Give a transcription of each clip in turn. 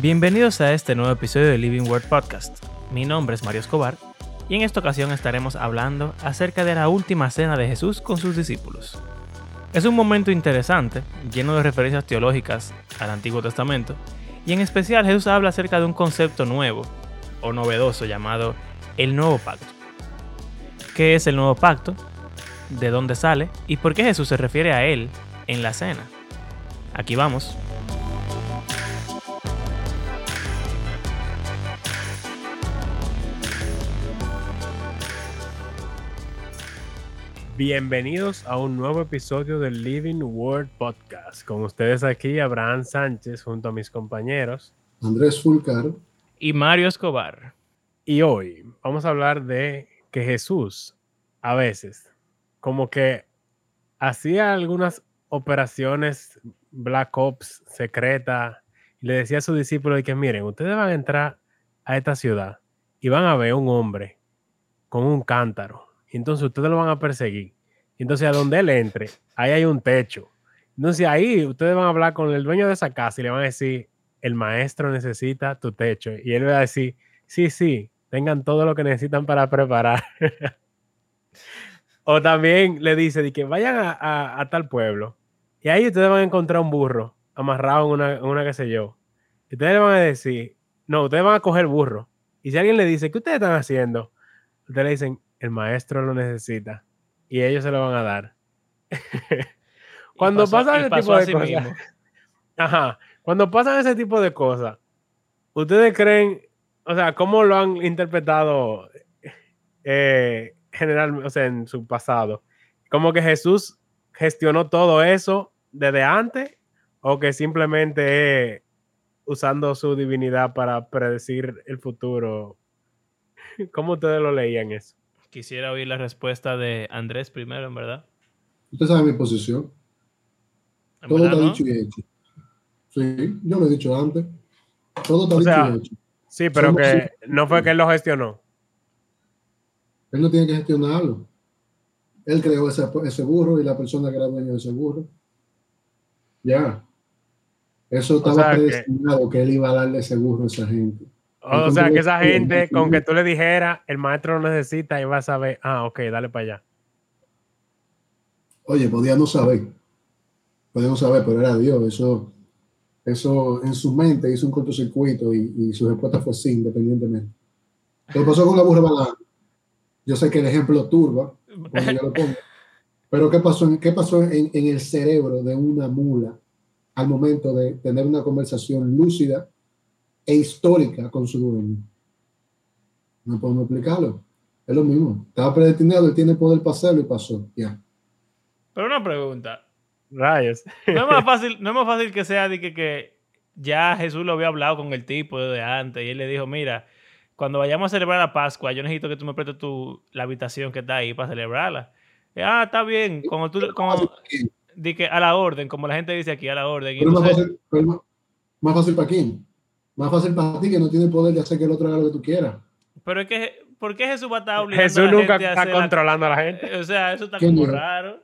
Bienvenidos a este nuevo episodio de Living Word Podcast. Mi nombre es Mario Escobar y en esta ocasión estaremos hablando acerca de la última cena de Jesús con sus discípulos. Es un momento interesante, lleno de referencias teológicas al Antiguo Testamento, y en especial Jesús habla acerca de un concepto nuevo o novedoso llamado el nuevo pacto. ¿Qué es el nuevo pacto? ¿De dónde sale? ¿Y por qué Jesús se refiere a él en la cena? Aquí vamos. Bienvenidos a un nuevo episodio del Living Word Podcast. Con ustedes aquí, Abraham Sánchez, junto a mis compañeros Andrés Fulcar y Mario Escobar. Y hoy vamos a hablar de que Jesús a veces como que hacía algunas operaciones Black Ops secreta y le decía a sus discípulos que miren, ustedes van a entrar a esta ciudad y van a ver un hombre con un cántaro entonces ustedes lo van a perseguir. Entonces a donde él entre, ahí hay un techo. Entonces ahí ustedes van a hablar con el dueño de esa casa y le van a decir, el maestro necesita tu techo. Y él va a decir, sí, sí, tengan todo lo que necesitan para preparar. o también le dice de que vayan a, tal pueblo y ahí ustedes van a encontrar un burro amarrado en una, en una qué sé yo. Y ustedes le van a decir, no, ustedes van a coger burro. Y si alguien le dice, ¿qué ustedes están haciendo? Ustedes le dicen, el maestro lo necesita y ellos se lo van a dar. cuando pasan ese tipo de cosas, ajá, cuando pasan ese tipo de cosas, ustedes creen, o sea, cómo lo han interpretado eh, general, o sea, en su pasado, como que Jesús gestionó todo eso desde antes o que simplemente usando su divinidad para predecir el futuro. ¿Cómo ustedes lo leían eso? Quisiera oír la respuesta de Andrés primero, en verdad. Usted sabe mi posición. Todo está dicho y hecho. Sí, yo lo he dicho antes. Todo está dicho y hecho. Sí, pero que no fue que él lo gestionó. Él no tiene que gestionarlo. Él creó ese, ese burro y la persona que era dueño de ese burro. Ya. Eso estaba predestinado que... que él iba a darle ese burro a esa gente. O sea, que esa gente, con que tú le dijeras, el maestro lo necesita y va a saber, ah, ok, dale para allá. Oye, podía no saber. Podía no saber, pero era Dios. Eso, eso en su mente hizo un cortocircuito y, y su respuesta fue sí, independientemente. ¿Qué pasó con la burra balada? Yo sé que el ejemplo turba cuando yo lo pongo. Pero ¿qué pasó, qué pasó en, en el cerebro de una mula al momento de tener una conversación lúcida e histórica con su dueño. No podemos explicarlo. Es lo mismo. Estaba predestinado, él tiene poder para hacerlo y pasó. Ya. Pero una pregunta. Rayos. No es más fácil, no es más fácil que sea de que, que ya Jesús lo había hablado con el tipo de antes y él le dijo, mira, cuando vayamos a celebrar la Pascua, yo necesito que tú me prestes tu, la habitación que está ahí para celebrarla. ah, está bien. Como tú, como, di que a la orden, como la gente dice aquí, a la orden. Pero más, fácil, más fácil para quién? Más fácil para ti que no tiene poder de hacer que el otro haga lo que tú quieras. Pero es que, ¿por qué Jesús va a estar obligando Jesús a la nunca está controlando a la gente. O sea, eso está como raro.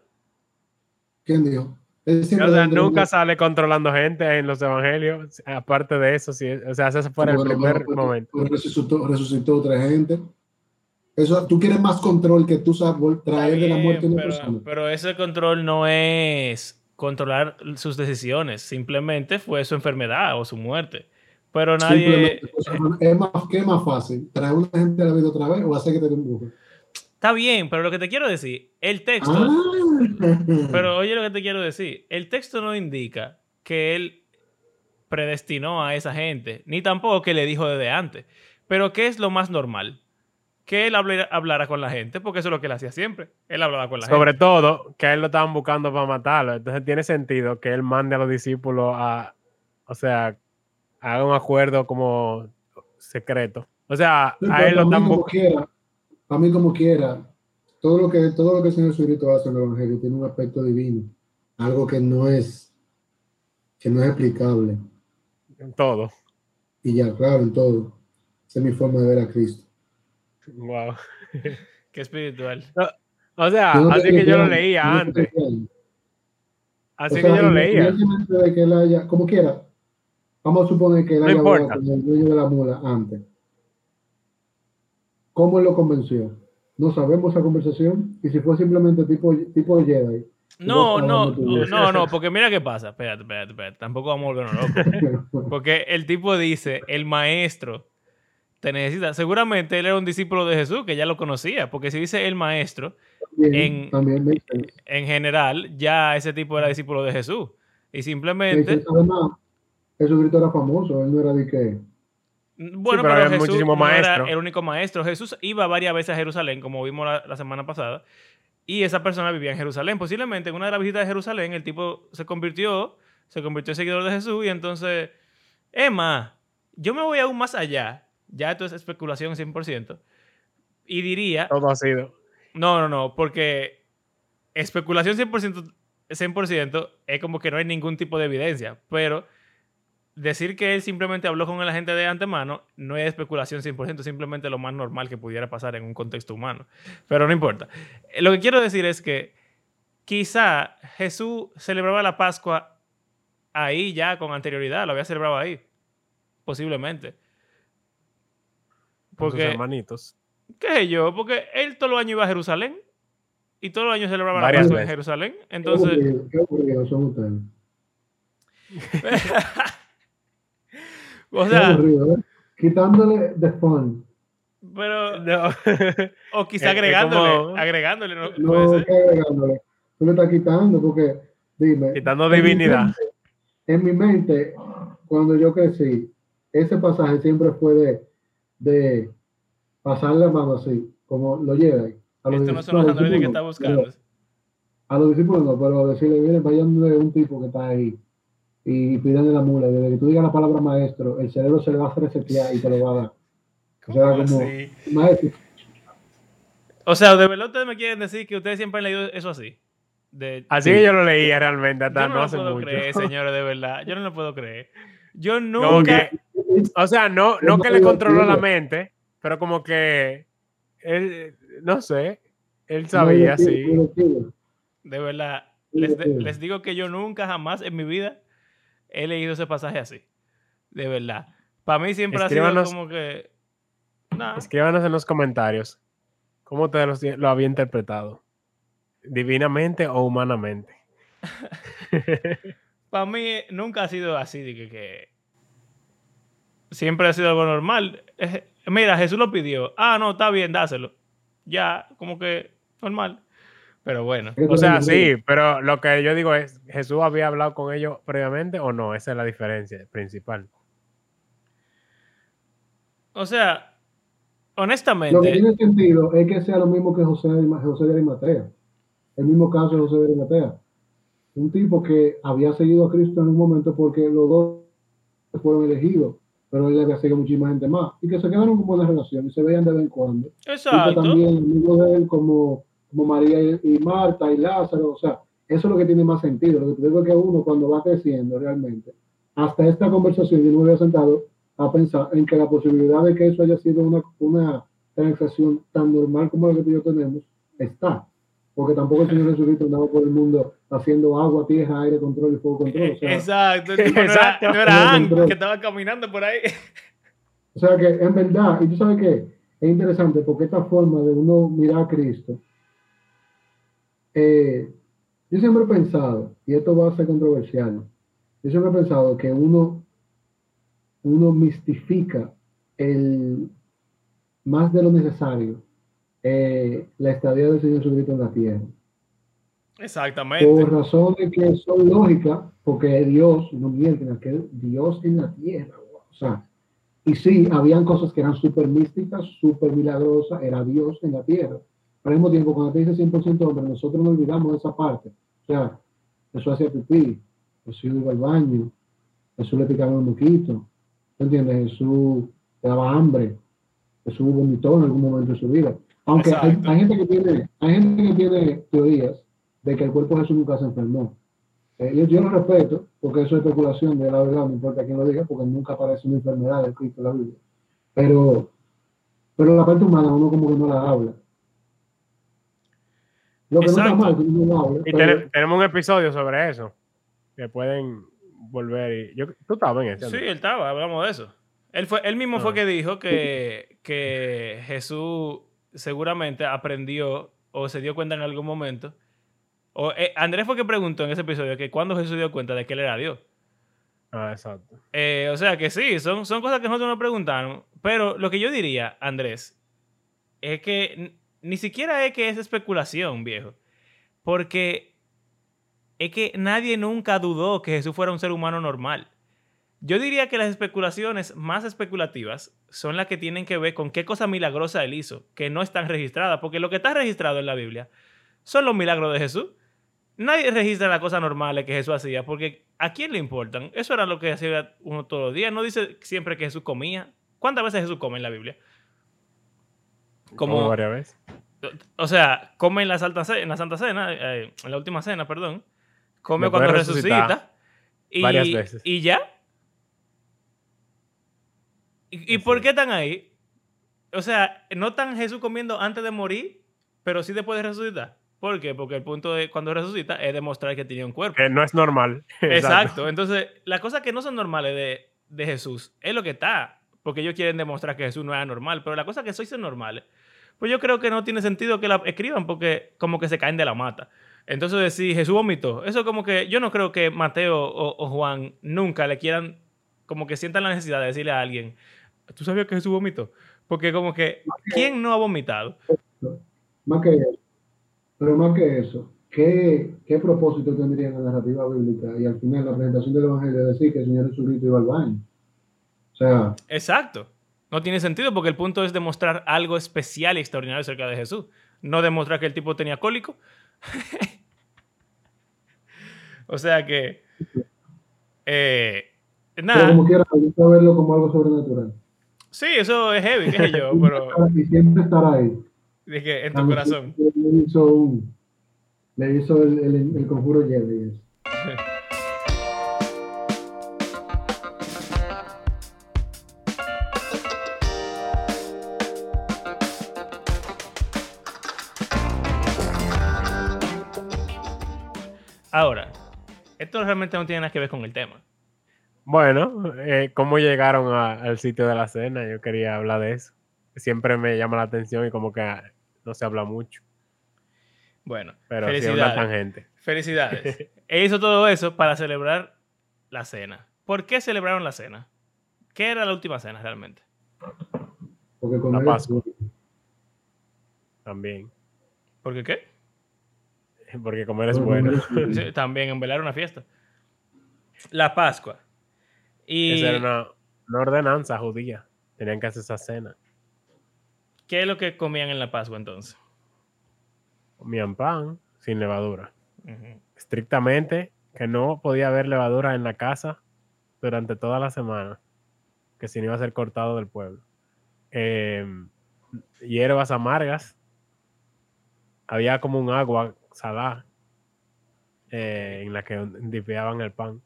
¿Quién dijo? o sea, nunca sale controlando gente en los evangelios. Aparte de eso, sí, o sea, ese fue el primer momento. Resucitó, resucitó, otra gente. Eso, tú quieres más control que tú sabes traer de la muerte a una persona. Pero ese control no es controlar sus decisiones, simplemente fue su enfermedad o su muerte. Pero nadie. Es más, ¿Qué es más fácil? ¿Traer una gente a la vida otra vez o hacer que te un Está bien, pero lo que te quiero decir, el texto. Ah. Pero oye lo que te quiero decir. El texto no indica que él predestinó a esa gente, ni tampoco que le dijo desde antes. Pero ¿qué es lo más normal? Que él hablara, con la gente, porque eso es lo que él hacía siempre. Él hablaba con la gente. Sobre todo, que a él lo estaban buscando para matarlo. Entonces tiene sentido que él mande a los discípulos a, o sea, haga un acuerdo como secreto. O sea, a él lo están buscando. A mí como quiera, todo lo que, todo lo que el Señor Jesucristo hace en el Evangelio tiene un aspecto divino, algo que no es, que no es explicable. En todo. Y ya, claro, en todo. Esa es mi forma de ver a Cristo. Wow. Qué espiritual. o sea, así que yo lo leía antes. Así que yo lo leía. De que él haya, como quiera, Vamos a suponer que él No haya hablado importa. con el dueño de la mula antes. ¿Cómo él lo convenció? No sabemos esa conversación. Y si fue simplemente tipo, tipo Jedi. No, no, no, no, porque mira qué pasa. Espérate, espérate, espérate. Tampoco vamos a volvernos locos. Porque el tipo dice, el maestro te necesita. Seguramente él era un discípulo de Jesús que ya lo conocía. Porque si dice el maestro, También, En- también en general, ya ese tipo era discípulo de Jesús. Y simplemente. Además, Jesucristo era famoso. Él no era de que. bueno, pero pero, había Jesús muchísimos no era el único maestro. Jesús iba varias veces a Jerusalén, como vimos la, la semana pasada. Y esa persona vivía en Jerusalén. Posiblemente en una de las visitas de Jerusalén, el tipo se convirtió, se convirtió en seguidor de Jesús. Y entonces, Emma, yo me voy aún más allá. Ya esto es especulación 100%. Y diría, Todo ha sido. no, no, no, porque especulación 100%, 100% es como que no hay ningún tipo de evidencia, pero decir que él simplemente habló con la gente de antemano no es especulación 100%, simplemente lo más normal que pudiera pasar en un contexto humano. Pero no importa. Eh, Lo que quiero decir es que quizá Jesús celebraba la Pascua ahí ya con anterioridad, lo había celebrado ahí, posiblemente. Con sus Porque hermanitos. ¿Qué sé yo? Porque él todos los años iba a Jerusalén y todos los años celebraba la Pascua en. Jerusalén. Qué Entonces, aburrido, qué aburrido son ustedes. O sea, aburrido, ¿eh? Quitándole the fun. pero, No. o quizá agregándole, como- agregándole, ¿no? No, Puede ser. ¿qué agregándole? Tú le estás quitando porque, dime. Quitando en mi divinidad. mente- En mi mente, cuando yo crecí, ese pasaje siempre fue de, de pasar la mano así, como lo lleva. A los Esto no los que está buscando. pero- A los discípulos no, pero decirle, miren, vayan de un tipo que está ahí y pídanle la mula. Desde que tú digas la palabra maestro, el cerebro se le va a resetear y te lo va a dar. O sea, ¿Cómo como, así? maestro, O sea, de verdad ustedes me quieren decir que ustedes siempre han leído eso así. De, Así que yo lo leía realmente hasta yo no no lo hace puedo mucho. creer, señores, de verdad. Yo no lo puedo creer. Yo nunca... que, o sea, no, no que le controló la mente, pero como que él, no sé, él sabía, sí. divertido. De verdad, Sí, les, sí. les digo que yo nunca jamás en mi vida he leído ese pasaje así. De verdad. Para mí siempre ha Escríbanos- sido como que... Nah, Escríbanos en los comentarios cómo te lo, lo había interpretado, divinamente o humanamente. para mí nunca ha sido así de que, que siempre ha sido algo normal. Es- mira, Jesús lo pidió. Ah, no, está bien, dáselo. Ya, como que normal. Pero bueno. O sea, sí, pero lo que yo digo es, ¿Jesús había hablado con ellos previamente o no? Esa es la diferencia principal. O sea, Lo que honestamente, tiene sentido es que sea lo mismo que José de, José de Arimatea. El mismo caso de José de Arimatea. Un tipo que había seguido a Cristo en un momento porque los dos fueron elegidos, pero él había seguido muchísima gente más. Y que se quedaron con buenas relaciones, se veían de vez en cuando. Y que exacto. también amigos de él como, como María y, y Marta y Lázaro. O sea, eso es lo que tiene más sentido. Lo que te digo es que uno cuando va creciendo realmente, hasta esta conversación yo no me había sentado a pensar en que la posibilidad de que eso haya sido una, una transacción tan normal como la que tú y yo tenemos, está. Porque tampoco el Señor Jesucristo andaba por el mundo haciendo agua, tierra, aire, control y fuego control. O sea, Exacto. el tipo no era, Exacto. no era Ang, que estaba caminando por ahí. O sea que en verdad, y tú sabes que es interesante porque esta forma de uno mirar a Cristo, eh, yo siempre he pensado, y esto va a ser controversial, yo siempre he pensado que uno, uno mistifica el, más de lo necesario eh, la estadía del Señor Jesucristo en la tierra Exactamente. por razones que son lógicas, porque Dios, no mienten, que Dios en la tierra, o sea, y sí, habían cosas que eran súper místicas, súper milagrosas, era Dios en la tierra. Pero al mismo tiempo, cuando te dice 100% hombre, nosotros no olvidamos de esa parte. O sea, Jesús hacía pipí, Jesús iba al baño, Jesús le picaba un moquito, ¿me entiendes? Jesús le daba hambre, Jesús vomitó en algún momento de su vida. Aunque hay, gente que tiene, hay gente que tiene teorías de que el cuerpo de Jesús nunca se enfermó. Eh, yo, yo lo respeto, porque eso es especulación de la verdad, no importa quién lo diga, porque nunca aparece una enfermedad de Cristo en la Biblia. Pero, pero la parte humana uno como que no la habla. Lo que no Exacto. está mal, que uno no habla. Y pero- tene- tenemos un episodio sobre eso, que pueden volver y... Yo, tú estabas en ese. Sí, él estaba, hablamos de eso. Él, fue, él mismo fue Ah. que dijo que, que Jesús seguramente aprendió o se dio cuenta en algún momento. O, eh, Andrés fue que preguntó en ese episodio que cuando Jesús dio cuenta de que él era Dios. Ah, exacto. Eh, o sea que sí, son, son cosas que nosotros nos preguntaron. Pero lo que yo diría, Andrés, es que ni siquiera es que es especulación, viejo. Porque es que nadie nunca dudó que Jesús fuera un ser humano normal. Yo diría que las especulaciones más especulativas son las que tienen que ver con qué cosa milagrosa él hizo, que no están registradas, porque lo que está registrado en la Biblia son los milagros de Jesús. Nadie registra las cosas normales que Jesús hacía, porque ¿a quién le importan? Eso era lo que hacía uno todos los días. No dice siempre que Jesús comía. ¿Cuántas veces Jesús come en la Biblia? Como varias veces. o sea, come en la, Santa Ce- en la Santa Cena, eh, en la última cena, perdón. Come cuando resucita. Y, varias veces. Y ya. ¿Y, y por qué están ahí? O sea, no están Jesús comiendo antes de morir, pero sí después de resucitar. ¿Por qué? Porque el punto de cuando resucita es demostrar que tenía un cuerpo. Que no es normal. Exacto. Entonces, las cosas que no son normales de, de Jesús es lo que está. Porque ellos quieren demostrar que Jesús no era normal. Pero las cosas que sí son normales, pues yo creo que no tiene sentido que la escriban porque como que se caen de la mata. Entonces, decir Jesús vomitó. Eso como que yo no creo que Mateo o, o Juan nunca le quieran, como que sientan la necesidad de decirle a alguien, ¿tú sabías que Jesús vomitó? Porque como que, ¿quién no ha vomitado? Más que eso. Pero más que eso, ¿qué, qué propósito tendría la narrativa bíblica y al final la presentación del Evangelio decir que el Señor Jesucristo iba al baño? O sea, Exacto. No tiene sentido porque el punto es demostrar algo especial y extraordinario acerca de Jesús. No demostrar que el tipo tenía cólico. o sea que... eh, pero nada. como quiera, gusta verlo como algo sobrenatural. Sí, eso es heavy, qué sé yo, pero Y siempre estar ahí. de que en tu corazón. Le hizo, un- le hizo el, el, el conjuro Jerry. Ahora, esto realmente no tiene nada que ver con el tema. Bueno, eh, ¿cómo llegaron a- al sitio de la cena? Yo quería hablar de eso. Siempre me llama la atención y como que ah, no se habla mucho. Bueno, Pero sí felicidades. tangente. Felicidades. e hizo todo eso para celebrar la cena. ¿Por qué celebraron la cena? ¿Qué era la última cena realmente? Porque con La él- Pascua. También. ¿Por qué qué? Porque comer es bueno. Sí, También en velar una fiesta. La Pascua. ¿Y Esa era una, una ordenanza judía. Tenían que hacer esa cena. qué es lo que comían en la Pascua entonces? Comían pan sin levadura. Estrictamente que no podía haber levadura en la casa durante toda la semana. Que si no iba a ser cortado del pueblo. Eh, hierbas amargas. Había como un agua salada eh, en la que dipeaban el pan.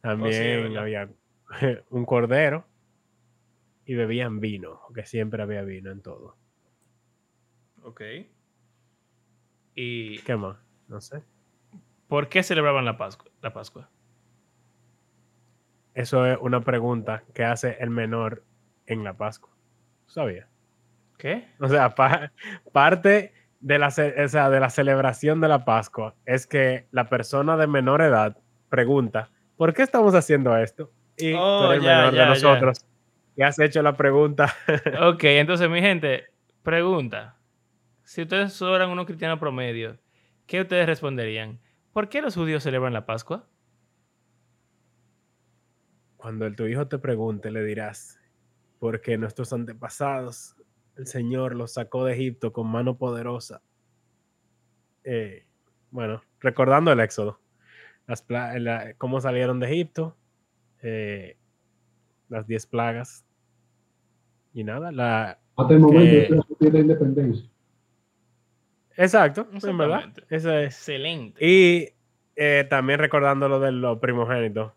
También ¿verdad? había un cordero y bebían vino, que siempre había vino en todo. Ok. ¿Y ¿Qué más? No sé. por qué celebraban la Pascua? La Pascua? Eso es una pregunta que hace el menor en la Pascua. ¿Tú ¿Sabías? ¿Qué? O sea, pa- parte de la, o sea, de la celebración de la Pascua es que la persona de menor edad pregunta, ¿por qué estamos haciendo esto? Y tú Oh, eres el ya, menor ya, de ya. nosotros y has hecho la pregunta. Ok, entonces mi gente, pregunta. Si ustedes fueran unos cristianos promedio, ¿qué ustedes responderían? ¿Por qué los judíos celebran la Pascua? Cuando el- tu hijo te pregunte, le dirás, porque nuestros antepasados, el Señor los sacó de Egipto con mano poderosa. Eh, bueno, recordando el Éxodo, las pla- la- cómo salieron de Egipto, eh, las diez plagas, y nada, la... Hasta el momento que- de la independencia. Exacto, en verdad. Eso es. Excelente. Y eh, también recordando lo de los primogénitos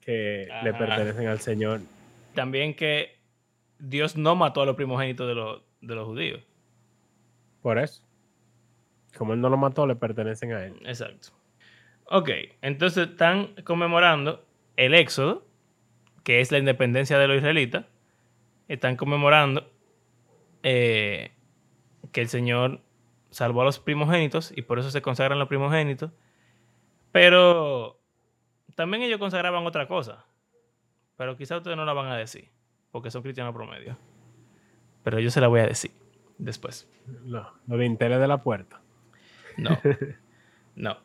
que le pertenecen al Señor. También que Dios no mató a los primogénitos de los, de los judíos. Por eso. Como él no lo mató, le pertenecen a él. Exacto. Ok, entonces están conmemorando el éxodo, que es la independencia de los israelitas. Están conmemorando eh, que el Señor salvó a los primogénitos y por eso se consagran los primogénitos. Pero también ellos consagraban otra cosa. Pero quizá ustedes no la van a decir, porque son cristianos promedio. Pero yo se la voy a decir después. No, los dinteles de la puerta. No. No.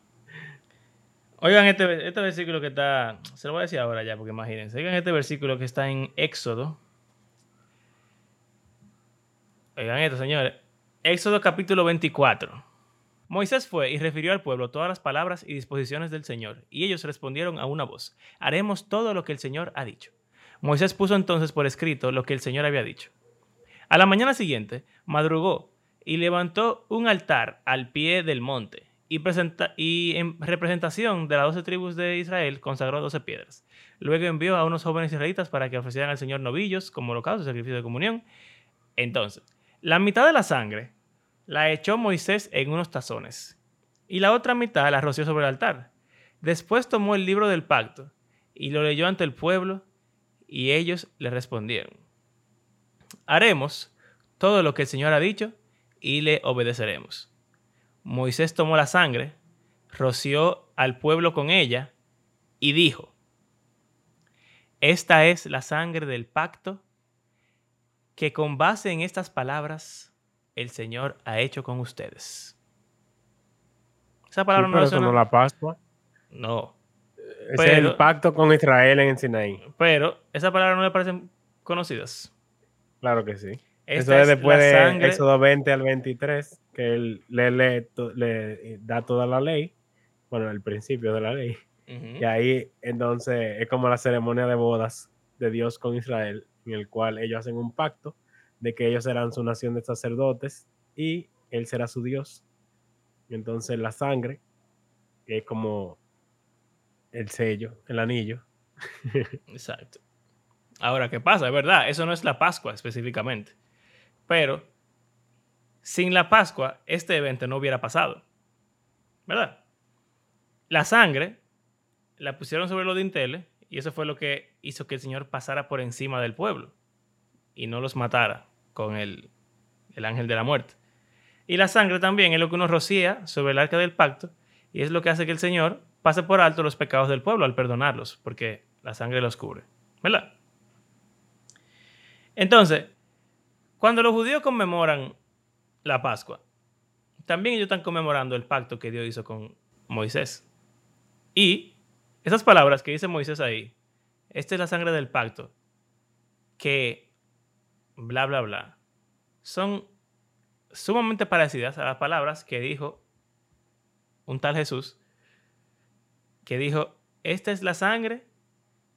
Oigan este, este versículo que está. Se lo voy a decir ahora ya, porque imagínense. Oigan este versículo que está en Éxodo. Oigan esto, señores. Éxodo capítulo 24. Moisés fue y refirió al pueblo todas las palabras y disposiciones del Señor, y ellos respondieron a una voz, haremos todo lo que el Señor ha dicho. Moisés puso entonces por escrito lo que el Señor había dicho. A la mañana siguiente, madrugó y levantó un altar al pie del monte, y, en representación de las doce tribus de Israel consagró doce piedras. Luego envió a unos jóvenes israelitas para que ofrecieran al Señor novillos como holocausto sacrificio de comunión. Entonces, la mitad de la sangre la echó Moisés en unos tazones, y la otra mitad la roció sobre el altar. Después tomó el libro del pacto y lo leyó ante el pueblo, y ellos le respondieron, haremos todo lo que el Señor ha dicho y le obedeceremos. Moisés tomó la sangre, roció al pueblo con ella y dijo, esta es la sangre del pacto que con base en estas palabras el Señor ha hecho con ustedes. Esa palabra no, es la Pascua. No. Es el pacto con Israel en Sinaí. Pero, ¿esas palabras no le parecen conocidas? Claro que sí. Eso es después de Éxodo 20 al 23, que él le, le, da toda la ley, bueno, el principio de la ley. Y ahí entonces es como la ceremonia de bodas de Dios con Israel, en el cual ellos hacen un pacto de que ellos serán su nación de sacerdotes y él será su Dios. Entonces la sangre, es como el sello, el anillo. Exacto. Ahora, ¿qué pasa? Es verdad, eso no es la Pascua específicamente. Pero sin la Pascua, este evento no hubiera pasado. ¿Verdad? La sangre la pusieron sobre los dinteles y eso fue lo que hizo que el Señor pasara por encima del pueblo y no los matara con el, ángel de la muerte. Y la sangre también es lo que uno rocía sobre el arca del pacto y es lo que hace que el Señor pase por alto los pecados del pueblo al perdonarlos, porque la sangre los cubre. ¿Verdad? Entonces, cuando los judíos conmemoran la Pascua, también ellos están conmemorando el pacto que Dios hizo con Moisés. Y esas palabras que dice Moisés ahí, esta es la sangre del pacto, que bla, bla, bla, son sumamente parecidas a las palabras que dijo un tal Jesús, que dijo, esta es la sangre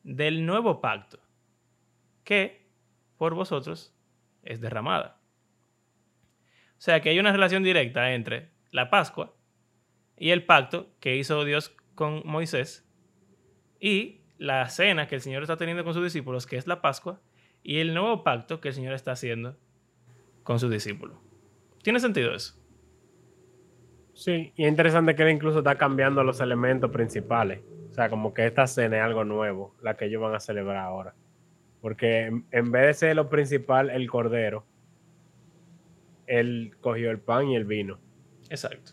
del nuevo pacto, que por vosotros es derramada. O sea que hay una relación directa entre la Pascua y el pacto que hizo Dios con Moisés y la cena que el Señor está teniendo con sus discípulos, que es la Pascua, y el nuevo pacto que el Señor está haciendo con sus discípulos. ¿Tiene sentido eso? Sí, y es interesante que él incluso está cambiando los elementos principales. O sea, como que esta cena es algo nuevo, la que ellos van a celebrar ahora. Porque en, vez de ser lo principal, el cordero, él cogió el pan y el vino. Exacto.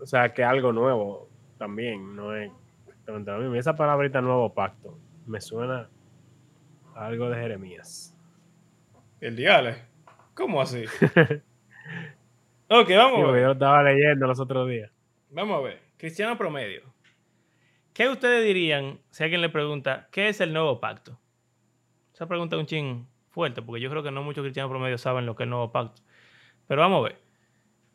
O sea, que algo nuevo también, no es exactamente lo mismo. Esa palabrita nuevo pacto me suena algo de Jeremías. El diale. ¿Cómo así? ok, vamos a ver. Yo estaba leyendo los otros días. Vamos a ver. Cristiano promedio. ¿Qué ustedes dirían si alguien le pregunta qué es el nuevo pacto? Esa pregunta es un ching fuerte, porque yo creo que no muchos cristianos promedio saben lo que es el nuevo pacto. Pero vamos a ver.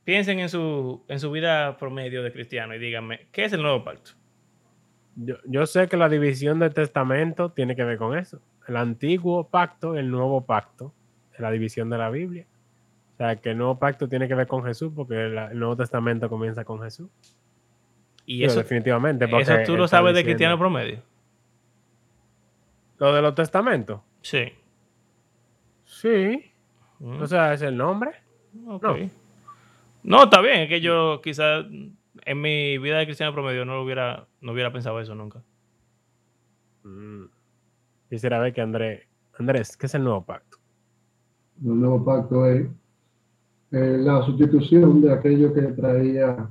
Piensen en su, en su vida promedio de cristiano y díganme, ¿qué es el nuevo pacto? Yo, yo sé que la división del testamento tiene que ver con eso el antiguo pacto, el nuevo pacto, la división de la Biblia. O sea, que el nuevo pacto tiene que ver con Jesús porque el, Nuevo Testamento comienza con Jesús. Y eso definitivamente. Eso tú lo sabes de cristiano promedio. ¿Lo de los testamentos? Sí. Sí. Mm. O sea, es el nombre. No. no, está bien. Es que yo quizás En mi vida de cristiano promedio no lo hubiera, no hubiera pensado eso nunca. Mm. Quisiera ver que Andrés, Andrés, ¿qué es el nuevo pacto? El nuevo pacto es eh, la sustitución de aquello que traía,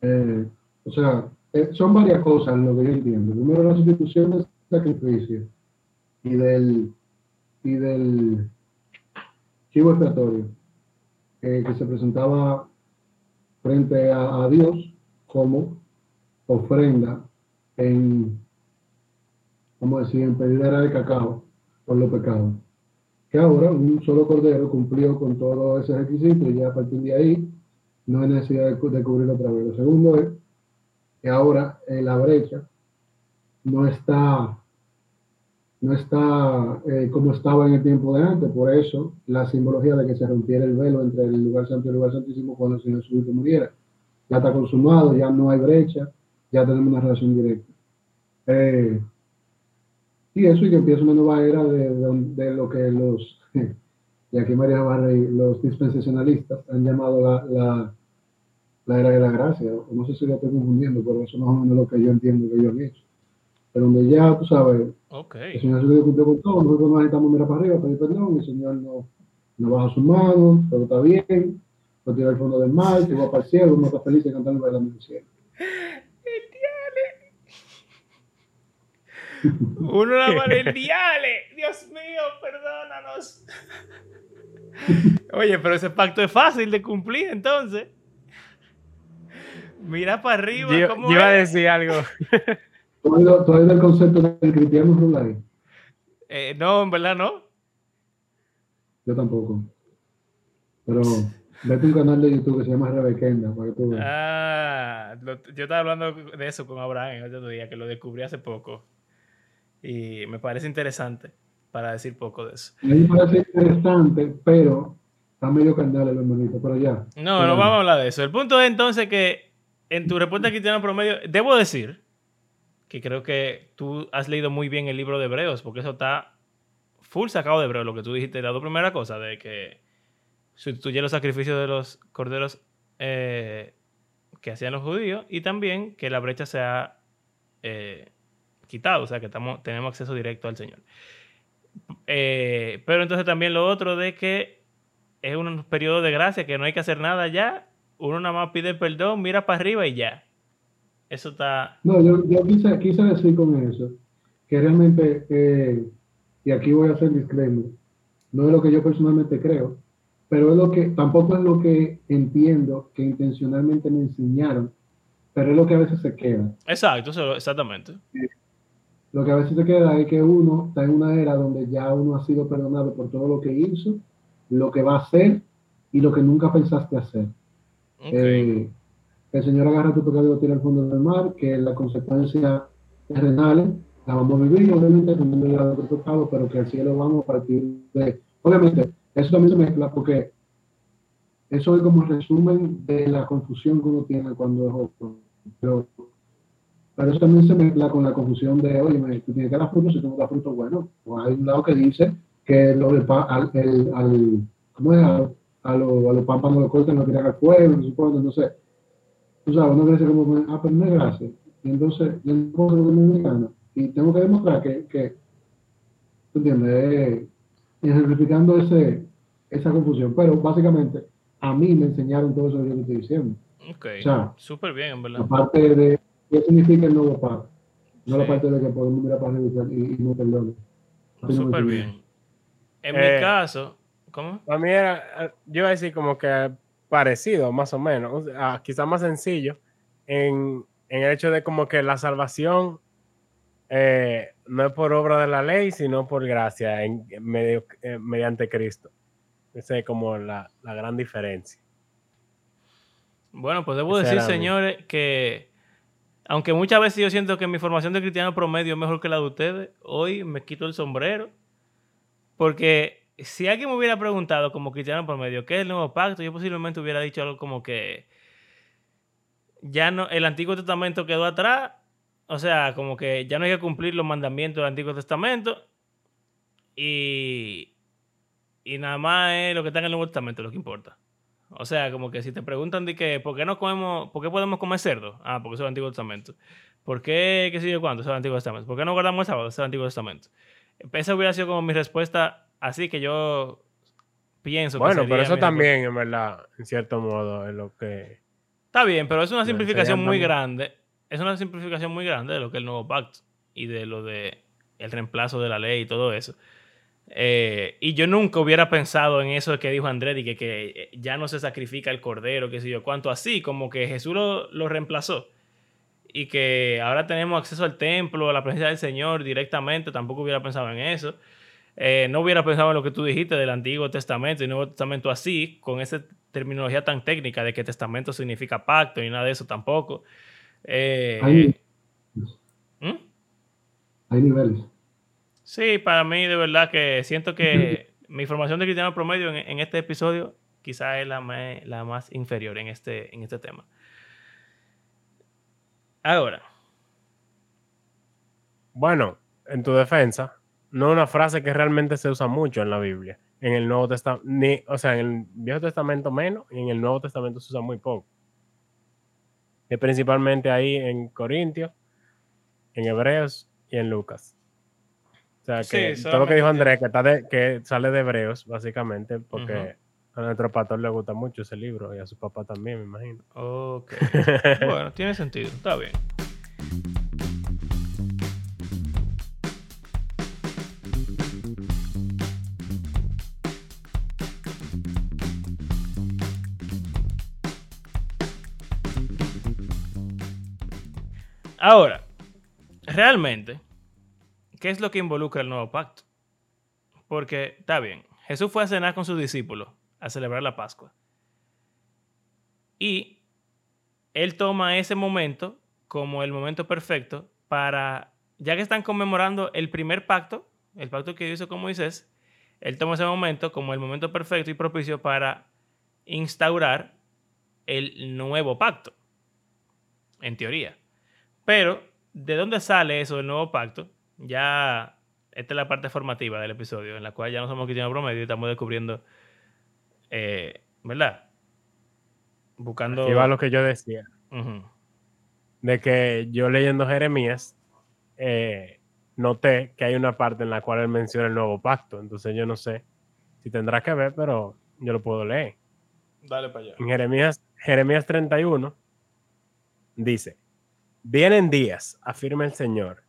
eh, o sea, eh, son varias cosas lo que yo entiendo. Primero, la sustitución del sacrificio y del, y del chivo expiatorio que se presentaba frente a, Dios como ofrenda en, vamos a decir, en pedidera de cacao por los pecados. Que ahora un solo cordero cumplió con todo ese requisito y ya a partir de ahí no hay necesidad de, de cubrirlo otra vez. Lo segundo es que ahora eh, la brecha no está no está eh, como estaba en el tiempo de antes, por eso la simbología de que se rompiera el velo entre el lugar santo y el lugar santísimo cuando el Señor Jesucristo muriera. Ya está consumado, ya no hay brecha, ya tenemos una relación directa. Eh, y eso y que empieza una nueva era de, de- de lo que los, y aquí María Barrey, los dispensacionalistas han llamado la, la, la era de la gracia. No sé si lo estoy confundiendo, pero eso más o menos es lo que yo entiendo que ellos han hecho. Pero donde ya, tú sabes, Ok. el Señor Jesucristo cumplió con todo, nosotros nos necesitamos mirar para arriba, pedir perdón, el Señor no, no baja sus manos, todo está bien, lo tira al fondo del mar, te va para el cielo, uno está feliz y cantando y bailando en el cielo. Uno la diale. Dios mío, perdónanos. Oye, pero ese pacto es fácil de cumplir entonces. Mira para arriba. Yo, ¿cómo yo iba a decir algo. ¿Tú has oído- el concepto del cristiano rural? Eh, no, en verdad no. Yo tampoco. Pero vete a un canal de YouTube que se llama Rebequenda, para que tú veas. Ah, lo- yo estaba hablando de eso con Abraham el otro día, que lo descubrí hace poco. Y me parece interesante para decir poco de eso. A mí me parece interesante, pero está medio carnal el hermanito, pero ya. No, Pero- no vamos a hablar de eso. El punto es entonces que en tu respuesta cristiana promedio, debo decir que creo que tú has leído muy bien el libro de Hebreos, porque eso está full sacado de Hebreos, lo que tú dijiste, la dos primera cosa, de que sustituye los sacrificios de los corderos eh, que hacían los judíos y también que la brecha se ha eh, quitado, o sea que estamos, tenemos acceso directo al Señor. Eh, pero entonces también lo otro de que es un periodo de gracia, que no hay que hacer nada ya, uno nada más pide perdón, mira para arriba y ya. Eso está... No, yo, yo quise, quise decir con eso que realmente, eh, y aquí voy a hacer disclaimer, no es lo que yo personalmente creo, pero es lo que, tampoco es lo que entiendo que intencionalmente me enseñaron, pero es lo que a veces se queda. Exacto, exactamente. Lo que a veces se queda es que uno está en una era donde ya uno ha sido perdonado por todo lo que hizo, lo que va a hacer y lo que nunca pensaste hacer. Ok. Eh, el Señor agarra tu pecado y lo tira al fondo del mar, que las consecuencias terrenales las vamos a vivir, obviamente, teniendo ya otro pecado, pero que al cielo vamos a partir de. Obviamente, eso también se mezcla porque eso es como el resumen de la confusión que uno tiene cuando es joven. Pero, pero eso también se mezcla con la confusión de, oye, me- tú tienes que dar frutos si tú no das frutos buenos. Pues hay un lado que dice que lo pa- al, el, al, ¿cómo es? A, a los a los pámpanos lo cortan, lo tiran al fuego, no sé cuándo, entonces, tú sabes, uno crece como, ah, pero no es gracia. Y entonces, yo no puedo lo me gana. Y tengo que demostrar que, que ¿tú entiendes? Eh, ejemplificando ese, esa confusión. Pero básicamente, a mí me enseñaron todo eso que yo te estoy diciendo. Ok. o sea, Súper bien, en verdad. La parte de qué significa el nuevo pacto. No la Sí. parte de que podemos mirar para arriba y, y no perdone. Así no me Súper bien. En Eh, mi caso, ¿cómo? A mí era, yo iba a decir como que parecido, más o menos, sea, quizás más sencillo, en, en el hecho de como que la salvación eh, no es por obra de la ley, sino por gracia, en, en medio- eh, mediante Cristo. Esa es como la, la gran diferencia. Bueno, pues debo Ese decir, señores, que aunque muchas veces yo siento que mi formación de cristiano promedio es mejor que la de ustedes, hoy me quito el sombrero. Porque si alguien me hubiera preguntado como cristiano promedio qué es el nuevo pacto, yo posiblemente hubiera dicho algo como que ya no, el Antiguo Testamento quedó atrás. O sea, como que ya no hay que cumplir los mandamientos del Antiguo Testamento. Y, y nada más es lo que está en el Nuevo Testamento lo que importa. O sea, como que si te preguntan de que, ¿por qué no comemos, por qué podemos comer cerdo? Ah, porque eso es el Antiguo Testamento. ¿Por qué, qué sé yo cuánto? Eso es el Antiguo Testamento. ¿Por qué no guardamos el sábado? Eso es el Antiguo Testamento. Esa hubiera sido como mi respuesta, así que yo pienso que Bueno, pero eso también, en verdad, en cierto modo, es lo que... Está bien, pero es una simplificación muy también. grande. Es una simplificación muy grande de lo que es el nuevo pacto y de lo de el reemplazo de la ley y todo eso. Eh, y yo nunca hubiera pensado en eso que dijo Andrés, y que, que ya no se sacrifica el cordero, qué sé yo, cuánto así, como que Jesús lo, lo reemplazó. Y que ahora tenemos acceso al templo, a la presencia del Señor directamente, tampoco hubiera pensado en eso. Eh, no hubiera pensado en lo que tú dijiste del Antiguo Testamento y Nuevo Testamento así, con esa terminología tan técnica de que testamento significa pacto y nada de eso tampoco. Eh, Hay, ¿Mm? hay niveles. Sí, para mí de verdad que siento que mi formación de cristiano promedio en, en este episodio quizá es la, ma- la más inferior en este, en este tema. Ahora, Bueno, en tu defensa, no es una frase que realmente se usa mucho en la Biblia. En el Nuevo Testamento, ni, o sea, en el Viejo Testamento menos, y en el Nuevo Testamento se usa muy poco. Es principalmente ahí en Corintios, en Hebreos y en Lucas. O sea, que Sí, todo lo que dijo Andrés, que, está de- que sale de Hebreos, básicamente, porque a nuestro pastor le gusta mucho ese libro y a su papá también, me imagino. ok. bueno, tiene sentido, está bien. Ahora, realmente, ¿qué es lo que involucra el nuevo pacto? Porque, está bien, Jesús fue a cenar con sus discípulos a celebrar la Pascua. Y él toma ese momento como el momento perfecto para, ya que están conmemorando el primer pacto, el pacto que hizo con Moisés, él toma ese momento como el momento perfecto y propicio para instaurar el nuevo pacto, en teoría. Pero, ¿de dónde sale eso del nuevo pacto? Ya, esta es la parte formativa del episodio, en la cual ya no somos cristianos promedio y estamos descubriendo, eh, ¿verdad? Buscando... Va lo que yo decía. De que yo leyendo Jeremías eh, noté que hay una parte en la cual él menciona el nuevo pacto. Entonces yo no sé si tendrá que ver, pero yo lo puedo leer. Dale para allá. En Jeremías, Jeremías 31 dice, vienen días, afirma el Señor,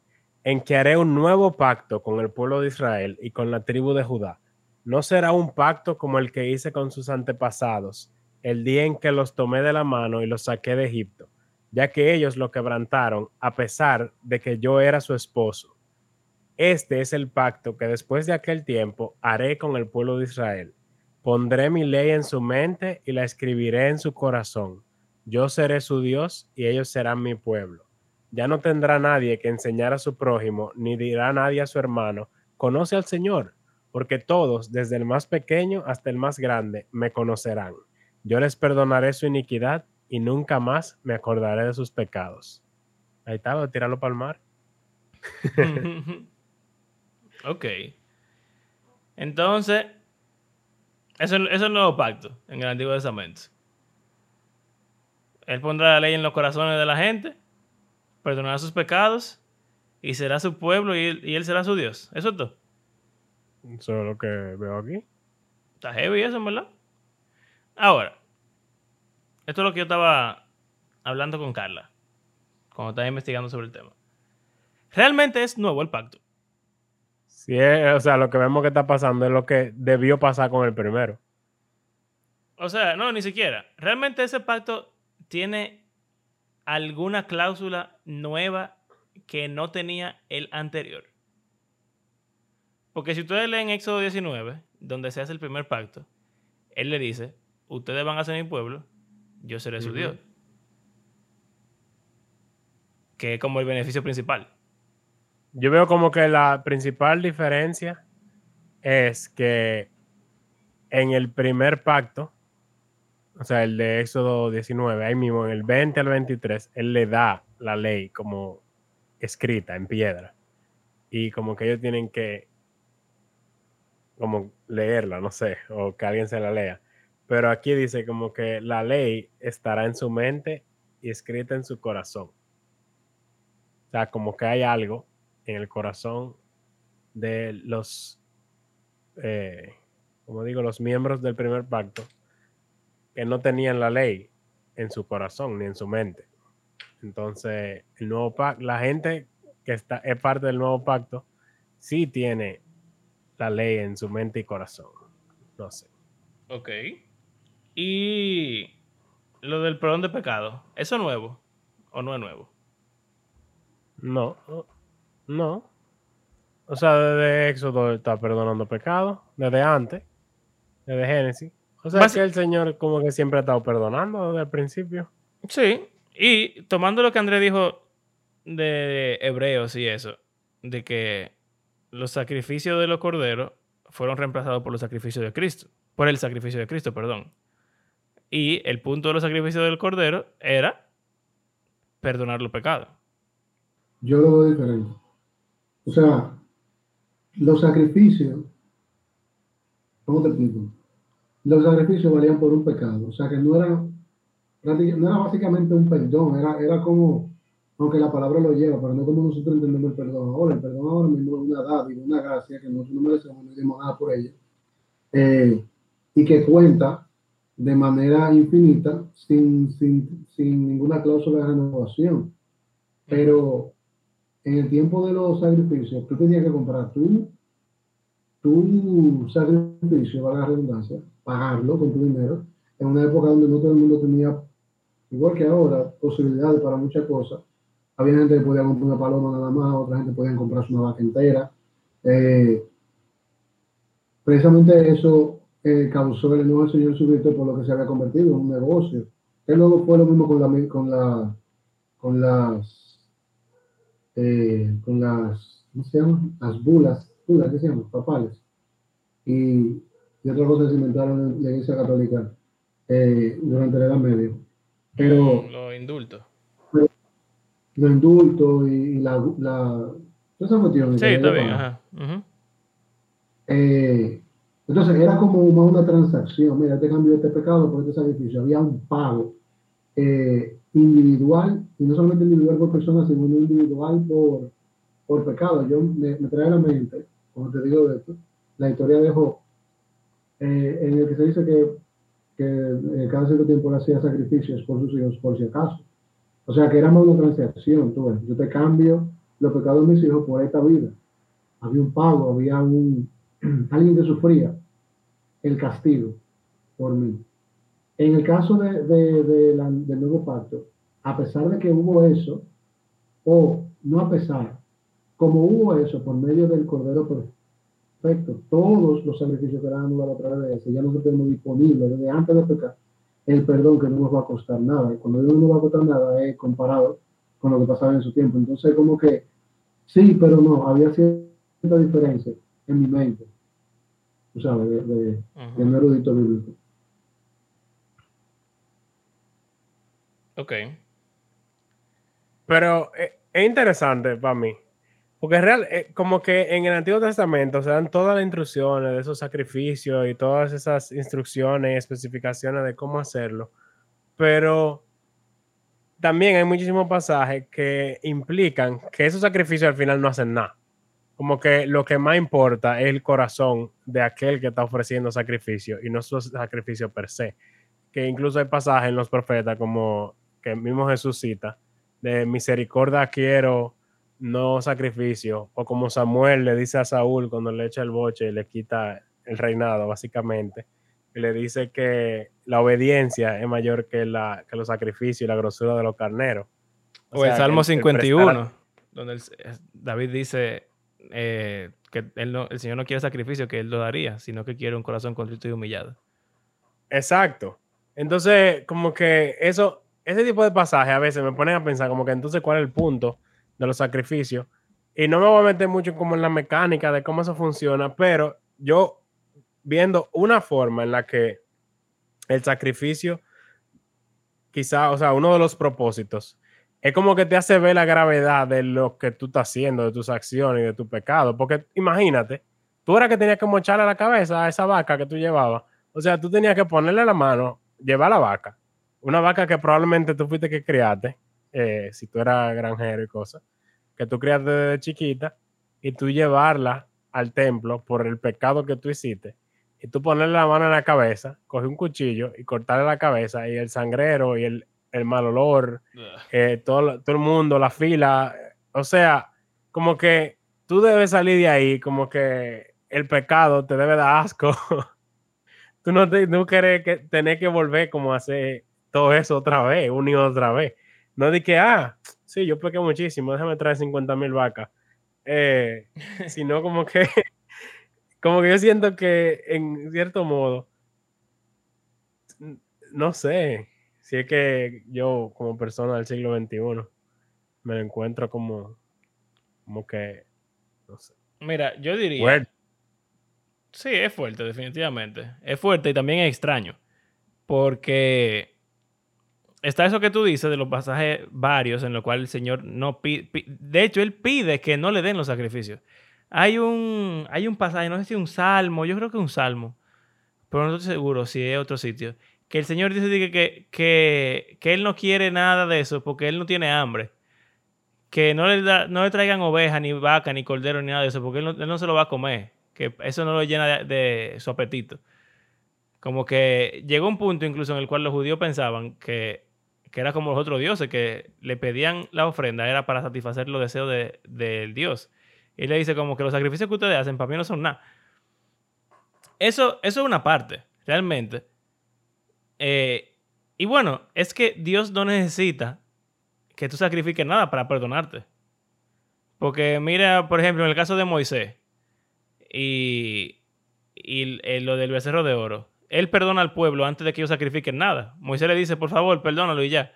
en que haré un nuevo pacto con el pueblo de Israel y con la tribu de Judá. No será un pacto como el que hice con sus antepasados, el día en que los tomé de la mano y los saqué de Egipto, ya que ellos lo quebrantaron a pesar de que yo era su esposo. Este es el pacto que después de aquel tiempo haré con el pueblo de Israel. Pondré mi ley en su mente y la escribiré en su corazón. Yo seré su Dios y ellos serán mi pueblo. Ya no tendrá nadie que enseñar a su prójimo, ni dirá nadie a su hermano, conoce al Señor, porque todos, desde el más pequeño hasta el más grande, me conocerán. Yo les perdonaré su iniquidad y nunca más me acordaré de sus pecados. Ahí está, voy a tirarlo para el mar. ok. Entonces, eso, eso es el nuevo pacto en el Antiguo Testamento. Él pondrá la ley en los corazones de la gente, perdonará sus pecados y será su pueblo y él, y él será su Dios. Eso es todo. Eso es lo que veo aquí. Está heavy eso, verdad. Ahora, esto es lo que yo estaba hablando con Carla cuando estaba investigando sobre el tema. Realmente es nuevo el pacto. Sí, o sea, lo que vemos que está pasando es lo que debió pasar con el primero. O sea, no, ni siquiera. Realmente ese pacto tiene alguna cláusula nueva que no tenía el anterior. Porque si ustedes leen Éxodo 19, donde se hace el primer pacto, él le dice, ustedes van a ser mi pueblo, yo seré su. Dios. Que es como el beneficio principal. Yo veo como que la principal diferencia es que en el primer pacto, o sea, el de Éxodo 19, ahí mismo, en el 20 al 23, él le da la ley como escrita en piedra. Y como que ellos tienen que como leerla, no sé, o que alguien se la lea. pero aquí dice como que la ley estará en su mente y escrita en su corazón. O sea, como que hay algo en el corazón de los, eh, como digo, los miembros del primer pacto que no tenían la ley en su corazón ni en su mente. Entonces, el nuevo pacto, la gente que está, es parte del nuevo pacto, sí tiene la ley en su mente y corazón. No sé. Ok. Y lo del perdón de pecado, ¿eso es nuevo o no es nuevo? No, no. O sea, desde Éxodo está perdonando pecado, desde antes, desde Génesis. O sea, que el Señor como que siempre ha estado perdonando desde el principio. Sí, y tomando lo que Andrés dijo de Hebreos y eso, de que los sacrificios de los corderos fueron reemplazados por los sacrificios de Cristo, por el sacrificio de Cristo, perdón. Y el punto de los sacrificios del cordero era perdonar los pecados. Yo lo veo diferente. O sea, los sacrificios, ¿cómo te explico? Los sacrificios valían por un pecado. O sea, que no era, no era básicamente un perdón, era, era como, aunque la palabra lo lleva, pero no como nosotros entendemos el perdón ahora. El perdón ahora mismo es una dádiva, una gracia que nosotros no merecemos, no dimos nada por ella. Eh, y que cuenta de manera infinita sin, sin, sin ninguna cláusula de renovación. Pero en el tiempo de los sacrificios, tú tenías que comprar tu, tu sacrificio, para la redundancia, pagarlo con tu dinero, en una época donde no todo el mundo tenía, igual que ahora, posibilidades para muchas cosas. Había gente que podía comprar una paloma nada más, otra gente podía comprarse una vaca entera. Eh, precisamente eso eh, causó el nuevo Señor Jesucristo por lo que se había convertido en un negocio. Él luego fue lo mismo con la, con la, con las eh, con las, ¿cómo se llama? Las bulas, bulas, ¿qué se llaman? Papales. Y, y otras cosas se inventaron en la Iglesia Católica eh, durante la Edad Media. Pero... Los indultos. Los indultos y, la... la esa cuestión. Sí, está bien. Ajá. eh, entonces era como una, una, transacción. Mira, te cambio este pecado por este sacrificio. Había un pago. Eh, individual, y no solamente individual por persona, sino individual por, por pecado. Yo me, trae a la mente, como te digo de esto, la historia de Job, eh, en el que se dice que, que eh, cada cierto tiempo hacía sacrificios por sus hijos, por si acaso. O sea, que era una transacción, tú ves, yo te cambio los pecados de mis hijos por esta vida. Había un pago, había un, alguien que sufría el castigo por mí. En el caso de, del nuevo pacto, a pesar de que hubo eso, o no a pesar, como hubo eso por medio del Cordero Perfecto, todos los sacrificios que eran a través de ese ya no se tenemos disponibles desde antes de pecar, el perdón que no nos va a costar nada. Y cuando no nos va a costar nada es comparado con lo que pasaba en su tiempo. Entonces, como que sí, pero no, había cierta diferencia en mi mente, tú sabes, de, de, de un erudito bíblico. Ok. Pero eh, es interesante para mí. Porque es real, eh, como que en el Antiguo Testamento se dan todas las instrucciones de esos sacrificios y todas esas instrucciones y especificaciones de cómo hacerlo. Pero también hay muchísimos pasajes que implican que esos sacrificios al final no hacen nada. Como que lo que más importa es el corazón de aquel que está ofreciendo sacrificio y no su sacrificio per se. Que incluso hay pasajes en los profetas como que mismo Jesús cita, de misericordia quiero, no sacrificio, o como Samuel le dice a Saúl cuando le echa el boche y le quita el reinado, básicamente, y le dice que la obediencia es mayor que, la, que los sacrificios y la grosura de los carneros. O, el Salmo 51, donde David dice eh, que el Señor no quiere sacrificio, que Él lo daría, sino que quiere un corazón contrito y humillado. Exacto. Entonces, como que eso, ese tipo de pasajes a veces me ponen a pensar como que entonces cuál es el punto de los sacrificios. Y no me voy a meter mucho como en la mecánica de cómo eso funciona, pero yo viendo una forma en la que el sacrificio, quizá, o sea, uno de los propósitos, es como que te hace ver la gravedad de lo que tú estás haciendo, de tus acciones y de tu pecado. Porque imagínate, tú eras que tenías que mocharle la cabeza a esa vaca que tú llevabas O sea, tú tenías que ponerle la mano, llevar la vaca, una vaca que probablemente tú fuiste que criaste, eh, si tú eras granjero y cosas, que tú criaste desde chiquita, y tú llevarla al templo por el pecado que tú hiciste, y tú ponerle la mano en la cabeza, coger un cuchillo y cortarle la cabeza, y el sangrero y el, el mal olor, eh, todo, todo el mundo, la fila, o sea, como que tú debes salir de ahí, como que el pecado te debe dar asco. tú no, te, no quieres que, tener que volver como a hacer todo eso otra vez, y otra vez. No de que, ah, sí, yo pequé muchísimo, déjame traer 50 mil vacas. Eh, sino como que, como que yo siento que en cierto modo, no sé, si es que yo como persona del siglo XXI me encuentro como, como que, no sé. Mira, yo diría... Sí, es fuerte, definitivamente. Es fuerte y también es extraño. Porque está eso que tú dices de los pasajes varios en los cuales el Señor no pide. De hecho, Él pide que no le den los sacrificios. Hay un, hay un pasaje, no sé si un salmo, yo creo que un salmo, pero no estoy seguro si es otro sitio, que el Señor dice que, que, que, Él no quiere nada de eso porque Él no tiene hambre. Que no le, da, no le traigan oveja, ni vaca, ni cordero, ni nada de eso, porque Él no, él no se lo va a comer que eso no lo llena de, su apetito. Como que llegó un punto incluso en el cual los judíos pensaban que, que era como los otros dioses, que le pedían la ofrenda, era para satisfacer los deseos del de, Dios. Y le dice como que los sacrificios que ustedes hacen para mí no son nada. Eso, eso es una parte, realmente. Eh, y bueno, es que Dios no necesita que tú sacrifiques nada para perdonarte. Porque mira, por ejemplo, en el caso de Moisés, y, y eh, lo del becerro de oro. Él perdona al pueblo antes de que ellos sacrifiquen nada. Moisés le dice, por favor, perdónalo y ya.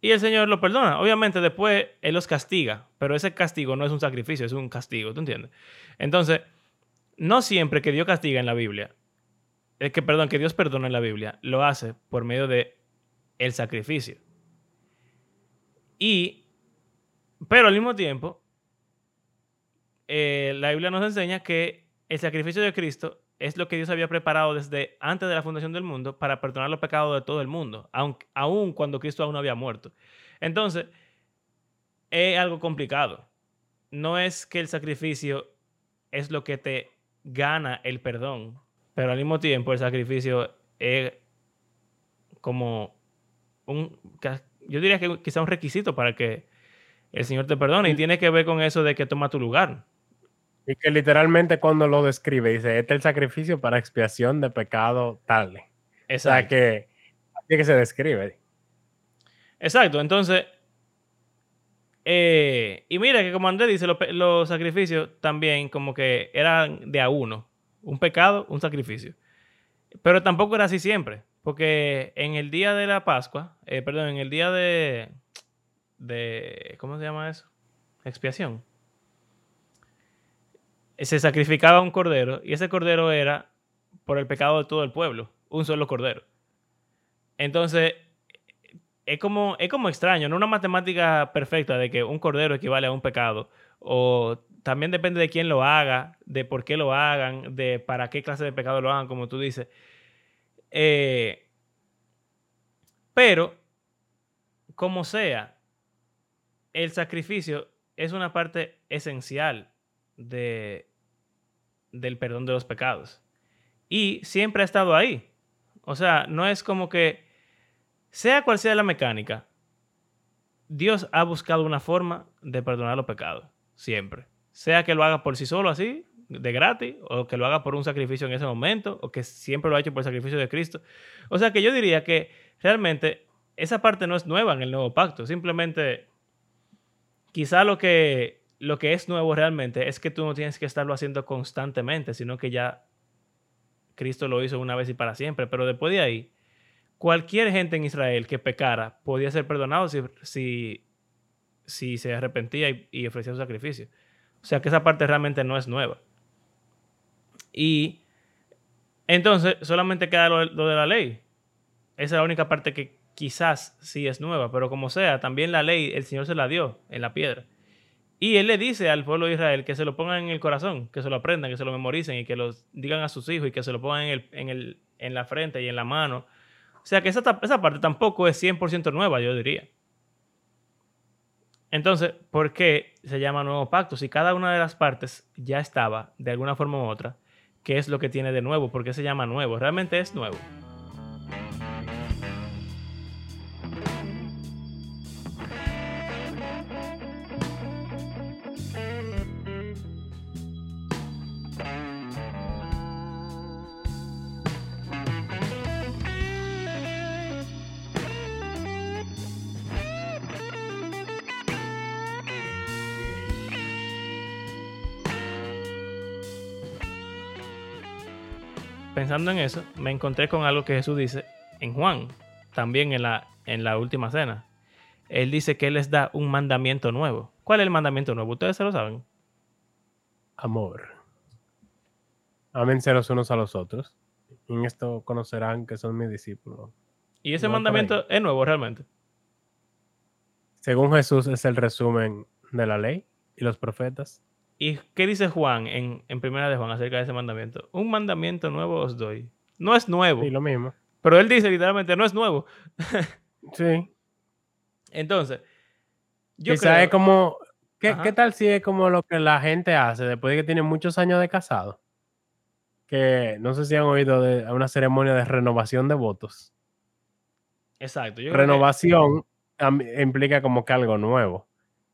Y el Señor lo perdona. Obviamente después Él los castiga, pero ese castigo no es un sacrificio, es un castigo, ¿tú entiendes? Entonces, no siempre que Dios castiga en la Biblia, es que, perdón, que Dios perdona en la Biblia, lo hace por medio de el sacrificio. Y, pero al mismo tiempo, eh, la Biblia nos enseña que el sacrificio de Cristo es lo que Dios había preparado desde antes de la fundación del mundo para perdonar los pecados de todo el mundo, aun, cuando Cristo aún no había muerto. Entonces, es algo complicado. No es que el sacrificio es lo que te gana el perdón, pero al mismo tiempo el sacrificio es como un, yo diría que quizá un requisito para que el Señor te perdone y tiene que ver con eso de que toma tu lugar. Y que literalmente cuando lo describe, dice, este es el sacrificio para expiación de pecado tal. Exacto. O sea que así que se describe. Exacto, entonces, eh, y mira que como Andrés dice, los, sacrificios también como que eran de a uno, un pecado, un sacrificio. Pero tampoco era así siempre, porque en el día de la Pascua, eh, perdón, en el día de, de, ¿cómo se llama eso? Expiación se sacrificaba un cordero y ese cordero era por el pecado de todo el pueblo, un solo cordero. Entonces, es como, es como extraño, no una matemática perfecta de que un cordero equivale a un pecado, o también depende de quién lo haga, de por qué lo hagan, de para qué clase de pecado lo hagan, como tú dices. Eh, pero, como sea, el sacrificio es una parte esencial de, del perdón de los pecados. Y siempre ha estado ahí. O sea, no es como que, sea cual sea la mecánica, Dios ha buscado una forma de perdonar los pecados. Siempre. Sea que lo haga por sí solo así, de gratis, o que lo haga por un sacrificio en ese momento, o que siempre lo ha hecho por el sacrificio de Cristo. O sea que yo diría que realmente esa parte no es nueva en el nuevo pacto. Simplemente, quizá lo que lo que es nuevo realmente es que tú no tienes que estarlo haciendo constantemente, sino que ya Cristo lo hizo una vez y para siempre. Pero después de ahí, cualquier gente en Israel que pecara podía ser perdonado si, si, se arrepentía y, ofrecía un sacrificio. O sea que esa parte realmente no es nueva. Y entonces solamente queda lo, lo de la ley. Esa es la única parte que quizás sí es nueva, pero como sea, también la ley el Señor se la dio en la piedra. Y él le dice al pueblo de Israel que se lo pongan en el corazón, que se lo aprendan, que se lo memoricen y que lo digan a sus hijos y que se lo pongan en el, en la frente y en la mano. O sea que esa, esa parte tampoco es 100% nueva, yo diría. Entonces, ¿por qué se llama nuevo pacto? Si cada una de las partes ya estaba de alguna forma u otra, ¿qué es lo que tiene de nuevo? ¿Por qué se llama nuevo? Realmente es nuevo. Pensando en eso, me encontré con algo que Jesús dice en Juan, también en la, en la última cena. Él dice que Él les da un mandamiento nuevo. ¿Cuál es el mandamiento nuevo? ¿Ustedes se lo saben? Amor. Ámense los unos a los otros. Y en esto conocerán que son mis discípulos. Y ese No, mandamiento es nuevo realmente. Según Jesús es el resumen de la ley y los profetas. ¿Y qué dice Juan en, en primera de Juan acerca de ese mandamiento? Un mandamiento nuevo os doy. No es nuevo, Y lo mismo. pero él dice literalmente no es nuevo. Sí. Entonces, yo Quizá creo- es como. ¿qué, qué tal si es como lo que la gente hace después de que tiene muchos años de casado? Que no sé si han oído de una ceremonia de renovación de votos. Exacto. yo creo que- Renovación implica como que algo nuevo.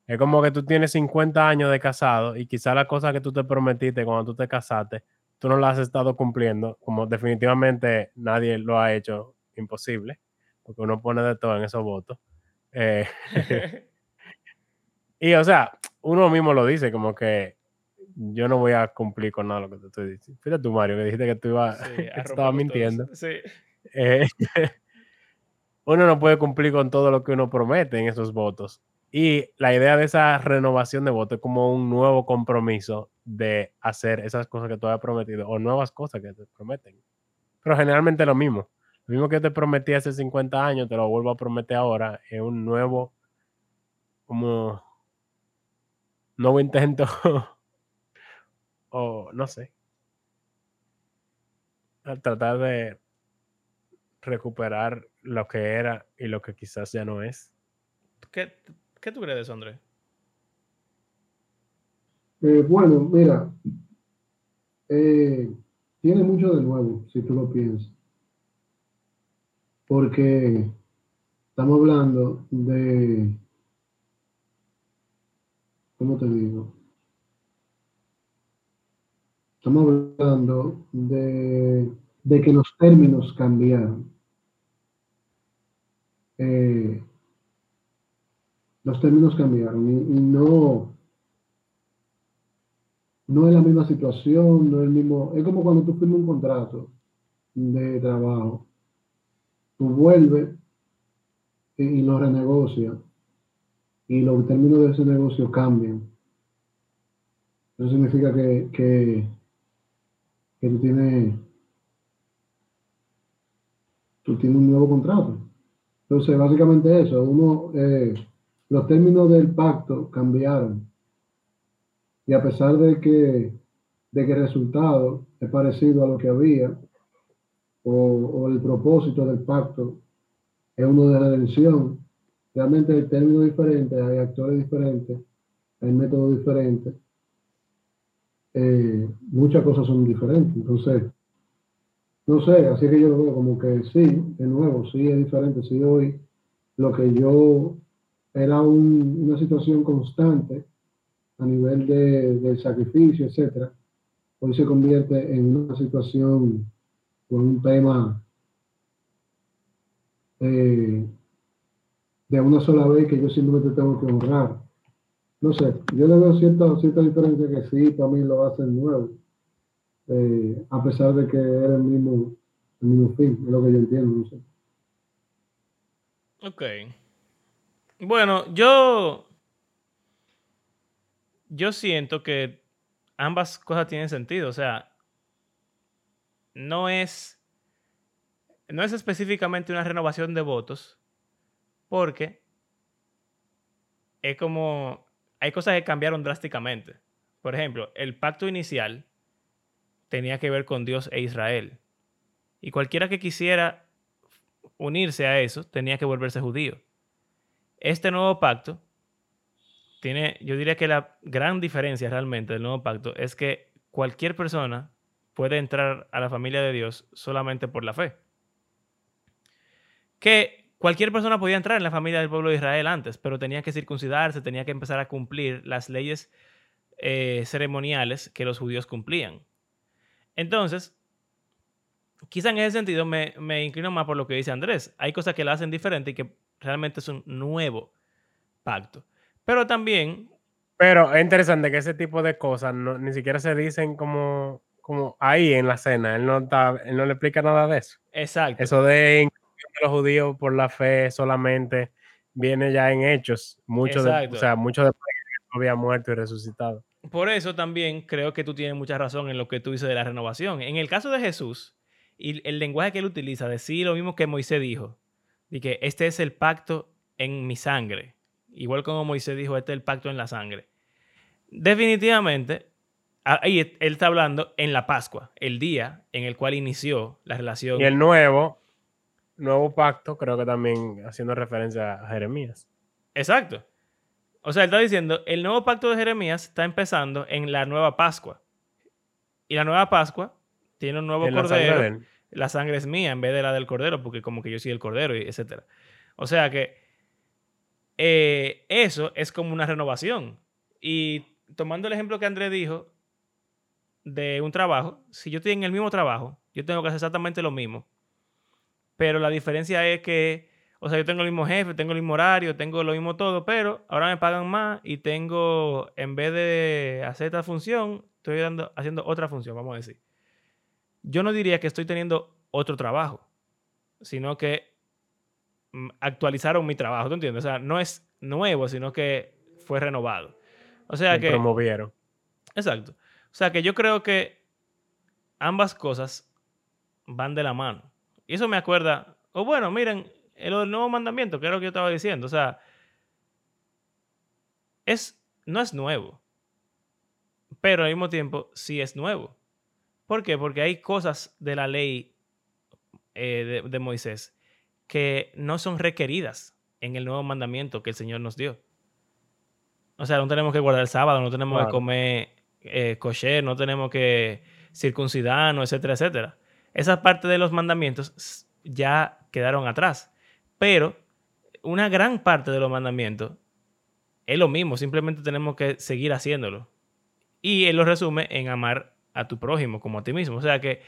Es como que tú tienes 50 años de casado y quizá la cosa que tú te prometiste cuando tú te casaste, tú no la has estado cumpliendo, como definitivamente nadie lo ha hecho imposible, porque uno pone de todo en esos votos. Eh, y o sea, uno mismo lo dice, como que yo no voy a cumplir con nada lo que te estoy diciendo. Fíjate tú, Mario, que dijiste que tú ibas, Sí, estabas mintiendo. Sí. Eh, uno no puede cumplir con todo lo que uno promete en esos votos. Y la idea de esa renovación de votos es como un nuevo compromiso de hacer esas cosas que tú habías prometido o nuevas cosas que te prometen. Pero generalmente lo mismo. Lo mismo que te prometí hace 50 años, te lo vuelvo a prometer ahora. Es un nuevo, como, nuevo intento o no sé. A tratar de recuperar lo que era y lo que quizás ya no es. ¿Qué, ¿Qué tú crees de Andrés? Eh, bueno, mira, eh, tiene mucho de nuevo, si tú lo piensas. Porque estamos hablando de, ¿cómo te digo? Estamos hablando de, de que los términos cambiaron. Eh, los términos cambiaron y, no, no es la misma situación, no es el mismo, es como cuando tú firmas un contrato de trabajo, tú vuelves y, lo renegocias y los términos de ese negocio cambian. Eso significa que, que, que tú tienes tú tienes un nuevo contrato. Entonces, básicamente eso, uno, eh, los términos del pacto cambiaron. Y a pesar de que, de que el resultado es parecido a lo que había, o, el propósito del pacto es uno de redención, realmente hay términos diferentes, hay actores diferentes, hay métodos diferentes, eh, muchas cosas son diferentes. Entonces, no sé, así que yo lo veo como que sí, de nuevo, sí es diferente. Si hoy lo que yo era un- una situación constante a nivel de, del sacrificio, etcétera, hoy se convierte en una situación con un tema eh, de una sola vez que yo simplemente tengo que honrar. No sé, yo le veo cierta, cierta diferencia que sí, mí lo hacen nuevo, eh, a pesar de que era el mismo, el mismo fin, es lo que yo entiendo, no sé. Ok. Bueno, yo. Yo siento que ambas cosas tienen sentido. O sea, no es. No es específicamente una renovación de votos. Porque es como. Hay cosas que cambiaron drásticamente. Por ejemplo, el pacto inicial tenía que ver con Dios e Israel. Y cualquiera que quisiera unirse a eso tenía que volverse judío. Este nuevo pacto tiene, yo diría que la gran diferencia realmente del nuevo pacto es que cualquier persona puede entrar a la familia de Dios solamente por la fe. Que cualquier persona podía entrar en la familia del pueblo de Israel antes, pero tenía que circuncidarse, tenía que empezar a cumplir las leyes eh, ceremoniales que los judíos cumplían. Entonces, quizá en ese sentido me, me, inclino más por lo que dice Andrés. Hay cosas que la hacen diferente y que realmente es un nuevo pacto. Pero también... Pero es interesante que ese tipo de cosas no, ni siquiera se dicen como, como ahí en la cena. Él no, está, él no le explica nada de eso. Exacto. Eso de los judíos por la fe solamente viene ya en hechos. Mucho de, o sea, mucho después que había muerto y resucitado. Por eso también creo que tú tienes mucha razón en lo que tú dices de la renovación. En el caso de Jesús, y el lenguaje que él utiliza, decir lo mismo que Moisés dijo, de que este es el pacto en mi sangre. Igual como Moisés dijo, este es el pacto en la sangre. Definitivamente, ahí él está hablando en la Pascua, el día en el cual inició la relación. Y el nuevo, nuevo pacto, creo que también haciendo referencia a Jeremías. Exacto. O sea, él está diciendo, el nuevo pacto de Jeremías está empezando en la nueva Pascua. Y la nueva Pascua tiene un nuevo cordero. La sangre, es mía en vez de la del cordero, porque como que yo soy el cordero, etc. O sea que eh, eso es como una renovación. Y tomando el ejemplo que Andrés dijo de un trabajo, si yo estoy en el mismo trabajo, yo tengo que hacer exactamente lo mismo. Pero la diferencia es que, o sea, yo tengo el mismo jefe, tengo el mismo horario, tengo lo mismo todo, pero ahora me pagan más y tengo, en vez de hacer esta función, estoy dando, haciendo otra función, vamos a decir yo no diría que estoy teniendo otro trabajo, sino que mm, actualizaron mi trabajo, ¿tú entiendes? O sea, no es nuevo, sino que fue renovado. O sea que... Promovieron. Exacto. O sea que yo creo que ambas cosas van de la mano. Y eso me acuerda, o bueno, miren, el nuevo mandamiento, que es lo que yo estaba diciendo. O sea, es, no es nuevo, pero al mismo tiempo sí es nuevo. ¿Por qué? Porque hay cosas de la ley eh, de, Moisés que no son requeridas en el nuevo mandamiento que el Señor nos dio. O sea, no tenemos que guardar el sábado, no tenemos que comer eh, kosher, no tenemos que circuncidarnos, etcétera, etcétera. Esa parte de los mandamientos ya quedaron atrás. Pero una gran parte de los mandamientos es lo mismo, simplemente tenemos que seguir haciéndolo. Y él lo resume en amar a tu prójimo como a ti mismo. O sea que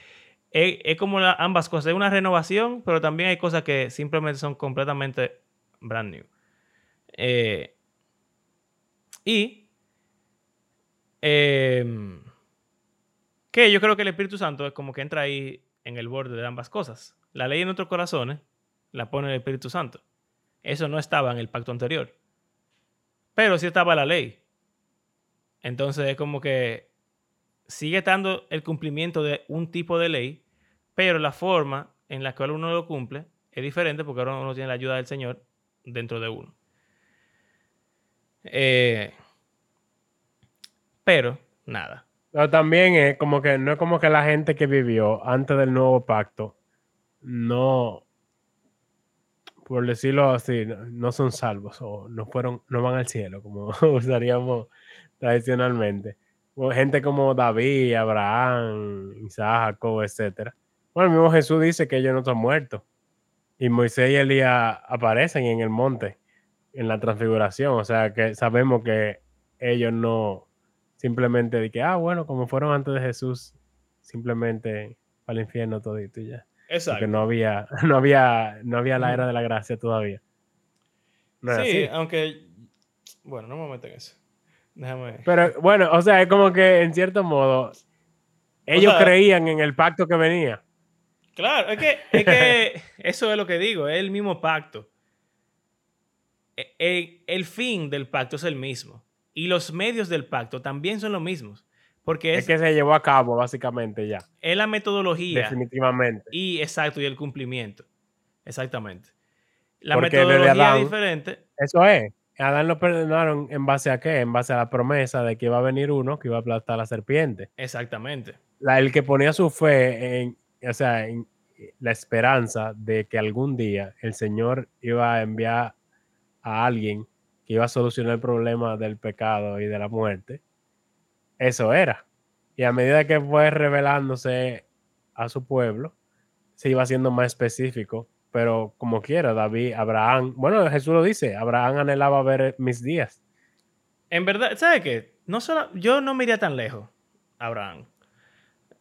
es, como ambas cosas, es una renovación, pero también hay cosas que simplemente son completamente brand new. Eh, y em, que yo creo que el Espíritu Santo es como que entra ahí en el borde de ambas cosas. La ley en nuestros corazones la pone el Espíritu Santo. Eso no estaba en el pacto anterior. Pero sí estaba la ley. Entonces es como que sigue estando el cumplimiento de un tipo de ley, pero la forma en la cual uno lo cumple es diferente porque ahora uno tiene la ayuda del Señor dentro de uno. Eh, pero, nada. Pero también es como que no es como que la gente que vivió antes del nuevo pacto no, por decirlo así, no, son salvos o no fueron, no van al cielo, como usaríamos tradicionalmente gente como David, Abraham, Isaac, Jacob, etc. Bueno, el mismo Jesús dice que ellos no están muertos. Y Moisés y Elías aparecen en el monte, en la transfiguración. O sea que sabemos que ellos no simplemente de que, ah, bueno, como fueron antes de Jesús, simplemente para el infierno todito y ya. Exacto. Porque no había, no había, no había la era de la gracia todavía. sí, aunque, bueno, no me meto en eso. Pero bueno, o sea, es como que en cierto modo ellos creían en el pacto que venía. Claro, es que, es que eso es lo que digo, es el mismo pacto. E, e, el, fin del pacto es el mismo. Y los medios del pacto también son los mismos. Porque es, es, que se llevó a cabo, básicamente, ya. Es la metodología. Definitivamente. Y exacto, y el cumplimiento. Exactamente. La metodología es diferente. Eso es. Adán lo perdonaron en base a qué? En base a la promesa de que iba a venir uno que iba a aplastar a la serpiente. Exactamente. La, el que ponía su fe en, o sea, en, la esperanza de que algún día el Señor iba a enviar a alguien que iba a solucionar el problema del pecado y de la muerte, eso era. Y a medida que fue revelándose a su pueblo, se iba haciendo más específico. Pero como quiera, David, Abraham, bueno, Jesús lo dice, Abraham anhelaba ver mis días. En verdad, ¿sabes qué? No solo, yo no me iría tan lejos, Abraham.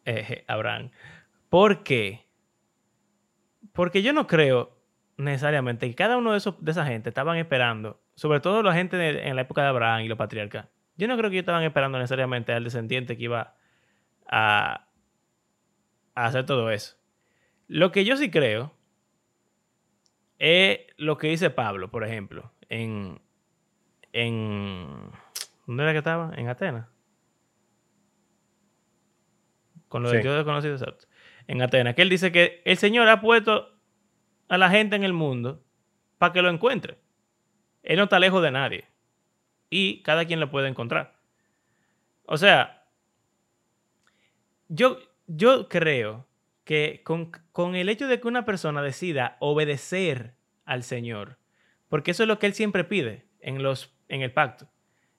Eh, Abraham. ¿Por qué? Porque yo no creo necesariamente que cada uno de, esos, de esa gente estaban esperando, sobre todo la gente en la época de Abraham y los patriarcas, yo no creo que ellos estaban esperando necesariamente al descendiente que iba a, a hacer todo eso. Lo que yo sí creo es lo que dice Pablo, por ejemplo, en, en ¿dónde era que estaba? En Atenas. Con lo de Dios desconocido, exacto. En Atenas, que él dice que el Señor ha puesto a la gente en el mundo para que lo encuentre. Él no está lejos de nadie. Y cada quien lo puede encontrar. O sea, yo, yo creo que con, el hecho de que una persona decida obedecer al Señor, porque eso es lo que Él siempre pide en, los, en el pacto.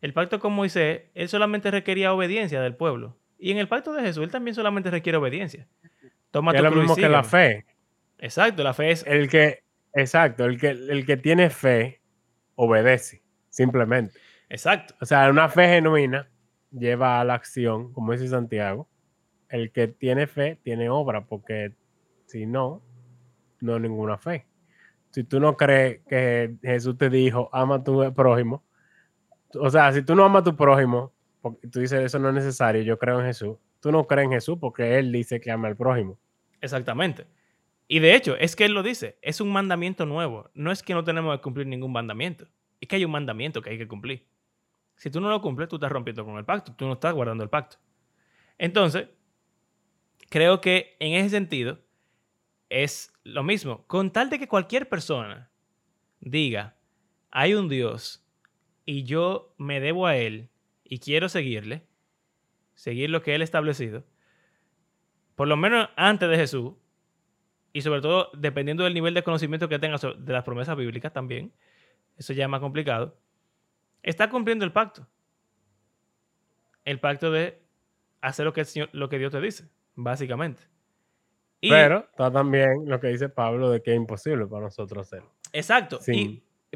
El pacto con Moisés, Él solamente requería obediencia del pueblo. Y en el pacto de Jesús, Él también solamente requiere obediencia. Toma es lo mismo que la fe. Exacto, la fe es... El que, exacto, el que, el que tiene fe obedece, simplemente. Exacto. O sea, una fe genuina lleva a la acción, como dice Santiago. El que tiene fe tiene obra, porque si no, no hay ninguna fe. Si tú no crees que Jesús te dijo, ama a tu prójimo, o sea, si tú no amas a tu prójimo, porque tú dices eso no es necesario, yo creo en Jesús, tú no crees en Jesús porque Él dice que ama al prójimo. Exactamente. Y de hecho, es que Él lo dice, es un mandamiento nuevo. No es que no tenemos que cumplir ningún mandamiento, es que hay un mandamiento que hay que cumplir. Si tú no lo cumples, tú estás rompiendo con el pacto, tú no estás guardando el pacto. Entonces, creo que en ese sentido es lo mismo. Con tal de que cualquier persona diga, hay un Dios y yo me debo a Él y quiero seguirle, seguir lo que Él ha establecido, por lo menos antes de Jesús, y sobre todo dependiendo del nivel de conocimiento que tenga de las promesas bíblicas también, eso ya es más complicado, está cumpliendo el pacto. El pacto de hacer lo que, lo que Dios te dice, básicamente. pero está también lo que dice Pablo de que es imposible para nosotros hacerlo. Exacto.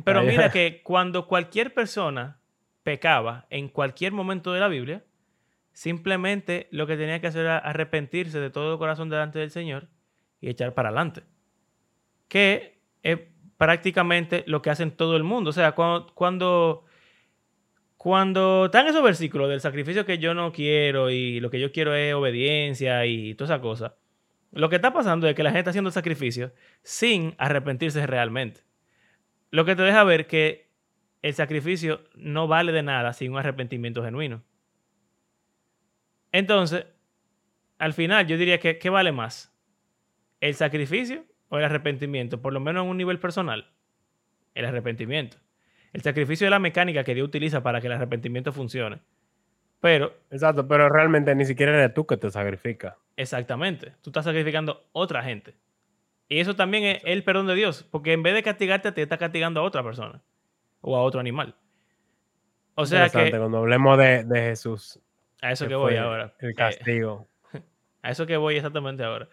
pero mira que cuando cualquier persona pecaba en cualquier momento de la Biblia, simplemente lo que tenía que hacer era arrepentirse de todo corazón delante del Señor y echar para adelante. Que es prácticamente lo que hacen todo el mundo. O sea, cuando, cuando cuando están esos versículos del sacrificio que yo no quiero y lo que yo quiero es obediencia y toda esa cosa, lo que está pasando es que la gente está haciendo el sacrificio sin arrepentirse realmente. Lo que te deja ver que el sacrificio no vale de nada sin un arrepentimiento genuino. Entonces, al final yo diría que ¿qué vale más? ¿El sacrificio o el arrepentimiento? Por lo menos en un nivel personal. El arrepentimiento. El sacrificio es la mecánica que Dios utiliza para que el arrepentimiento funcione. Pero. Exacto, pero realmente ni siquiera eres tú que te sacrifica. Exactamente. Tú estás sacrificando a otra gente. Y eso también es el perdón de Dios. Porque en vez de castigarte, te está castigando a otra persona. O a otro animal. O sea que. Cuando hablemos de, Jesús. A eso que, voy ahora. El castigo. a eso que voy exactamente ahora.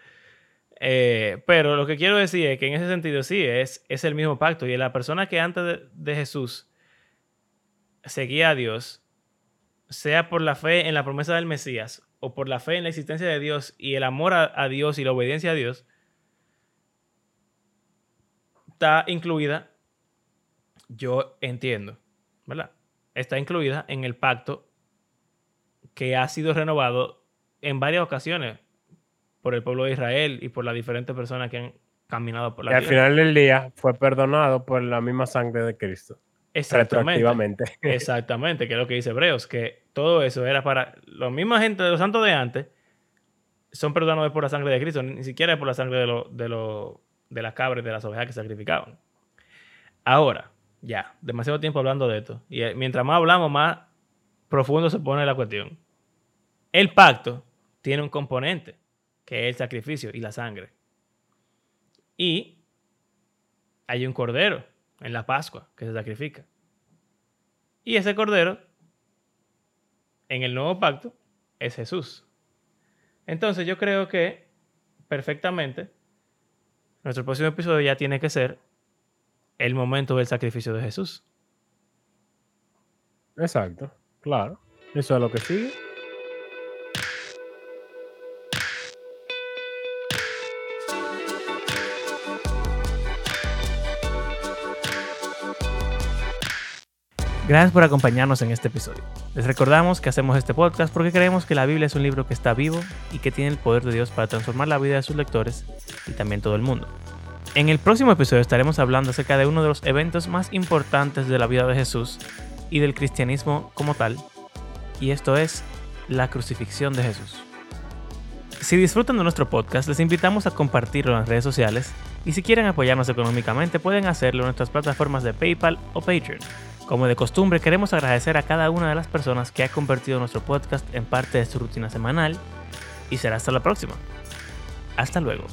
Eh, pero lo que quiero decir es que en ese sentido sí, es, es el mismo pacto. Y la persona que antes de, Jesús seguía a Dios, sea por la fe en la promesa del Mesías o por la fe en la existencia de Dios y el amor a, Dios y la obediencia a Dios, está incluida, yo entiendo, ¿verdad? Está incluida en el pacto que ha sido renovado en varias ocasiones por el pueblo de Israel y por las diferentes personas que han caminado por la y al final del día fue perdonado por la misma sangre de Cristo. Exactamente. Exactamente, que es lo que dice Hebreos, que todo eso era para la misma gente de los santos de antes, son perdonados por la sangre de Cristo, ni siquiera por la sangre de, lo, de, lo, de las cabras, de las ovejas que sacrificaban. Ahora, ya, demasiado tiempo hablando de esto. Y eh, mientras más hablamos, más profundo se pone la cuestión. El pacto tiene un componente que es el sacrificio y la sangre. Y hay un cordero en la Pascua que se sacrifica. Y ese cordero, en el nuevo pacto, es Jesús. Entonces yo creo que perfectamente nuestro próximo episodio ya tiene que ser el momento del sacrificio de Jesús. Exacto, claro. Eso es lo que sigue. Gracias por acompañarnos en este episodio. Les recordamos que hacemos este podcast porque creemos que la Biblia es un libro que está vivo y que tiene el poder de Dios para transformar la vida de sus lectores y también todo el mundo. En el próximo episodio estaremos hablando acerca de uno de los eventos más importantes de la vida de Jesús y del cristianismo como tal, y esto es la crucifixión de Jesús. Si disfrutan de nuestro podcast, les invitamos a compartirlo en las redes sociales y si quieren apoyarnos económicamente pueden hacerlo en nuestras plataformas de PayPal o Patreon. Como de costumbre, queremos agradecer a cada una de las personas que ha convertido nuestro podcast en parte de su rutina semanal y será hasta la próxima. Hasta luego.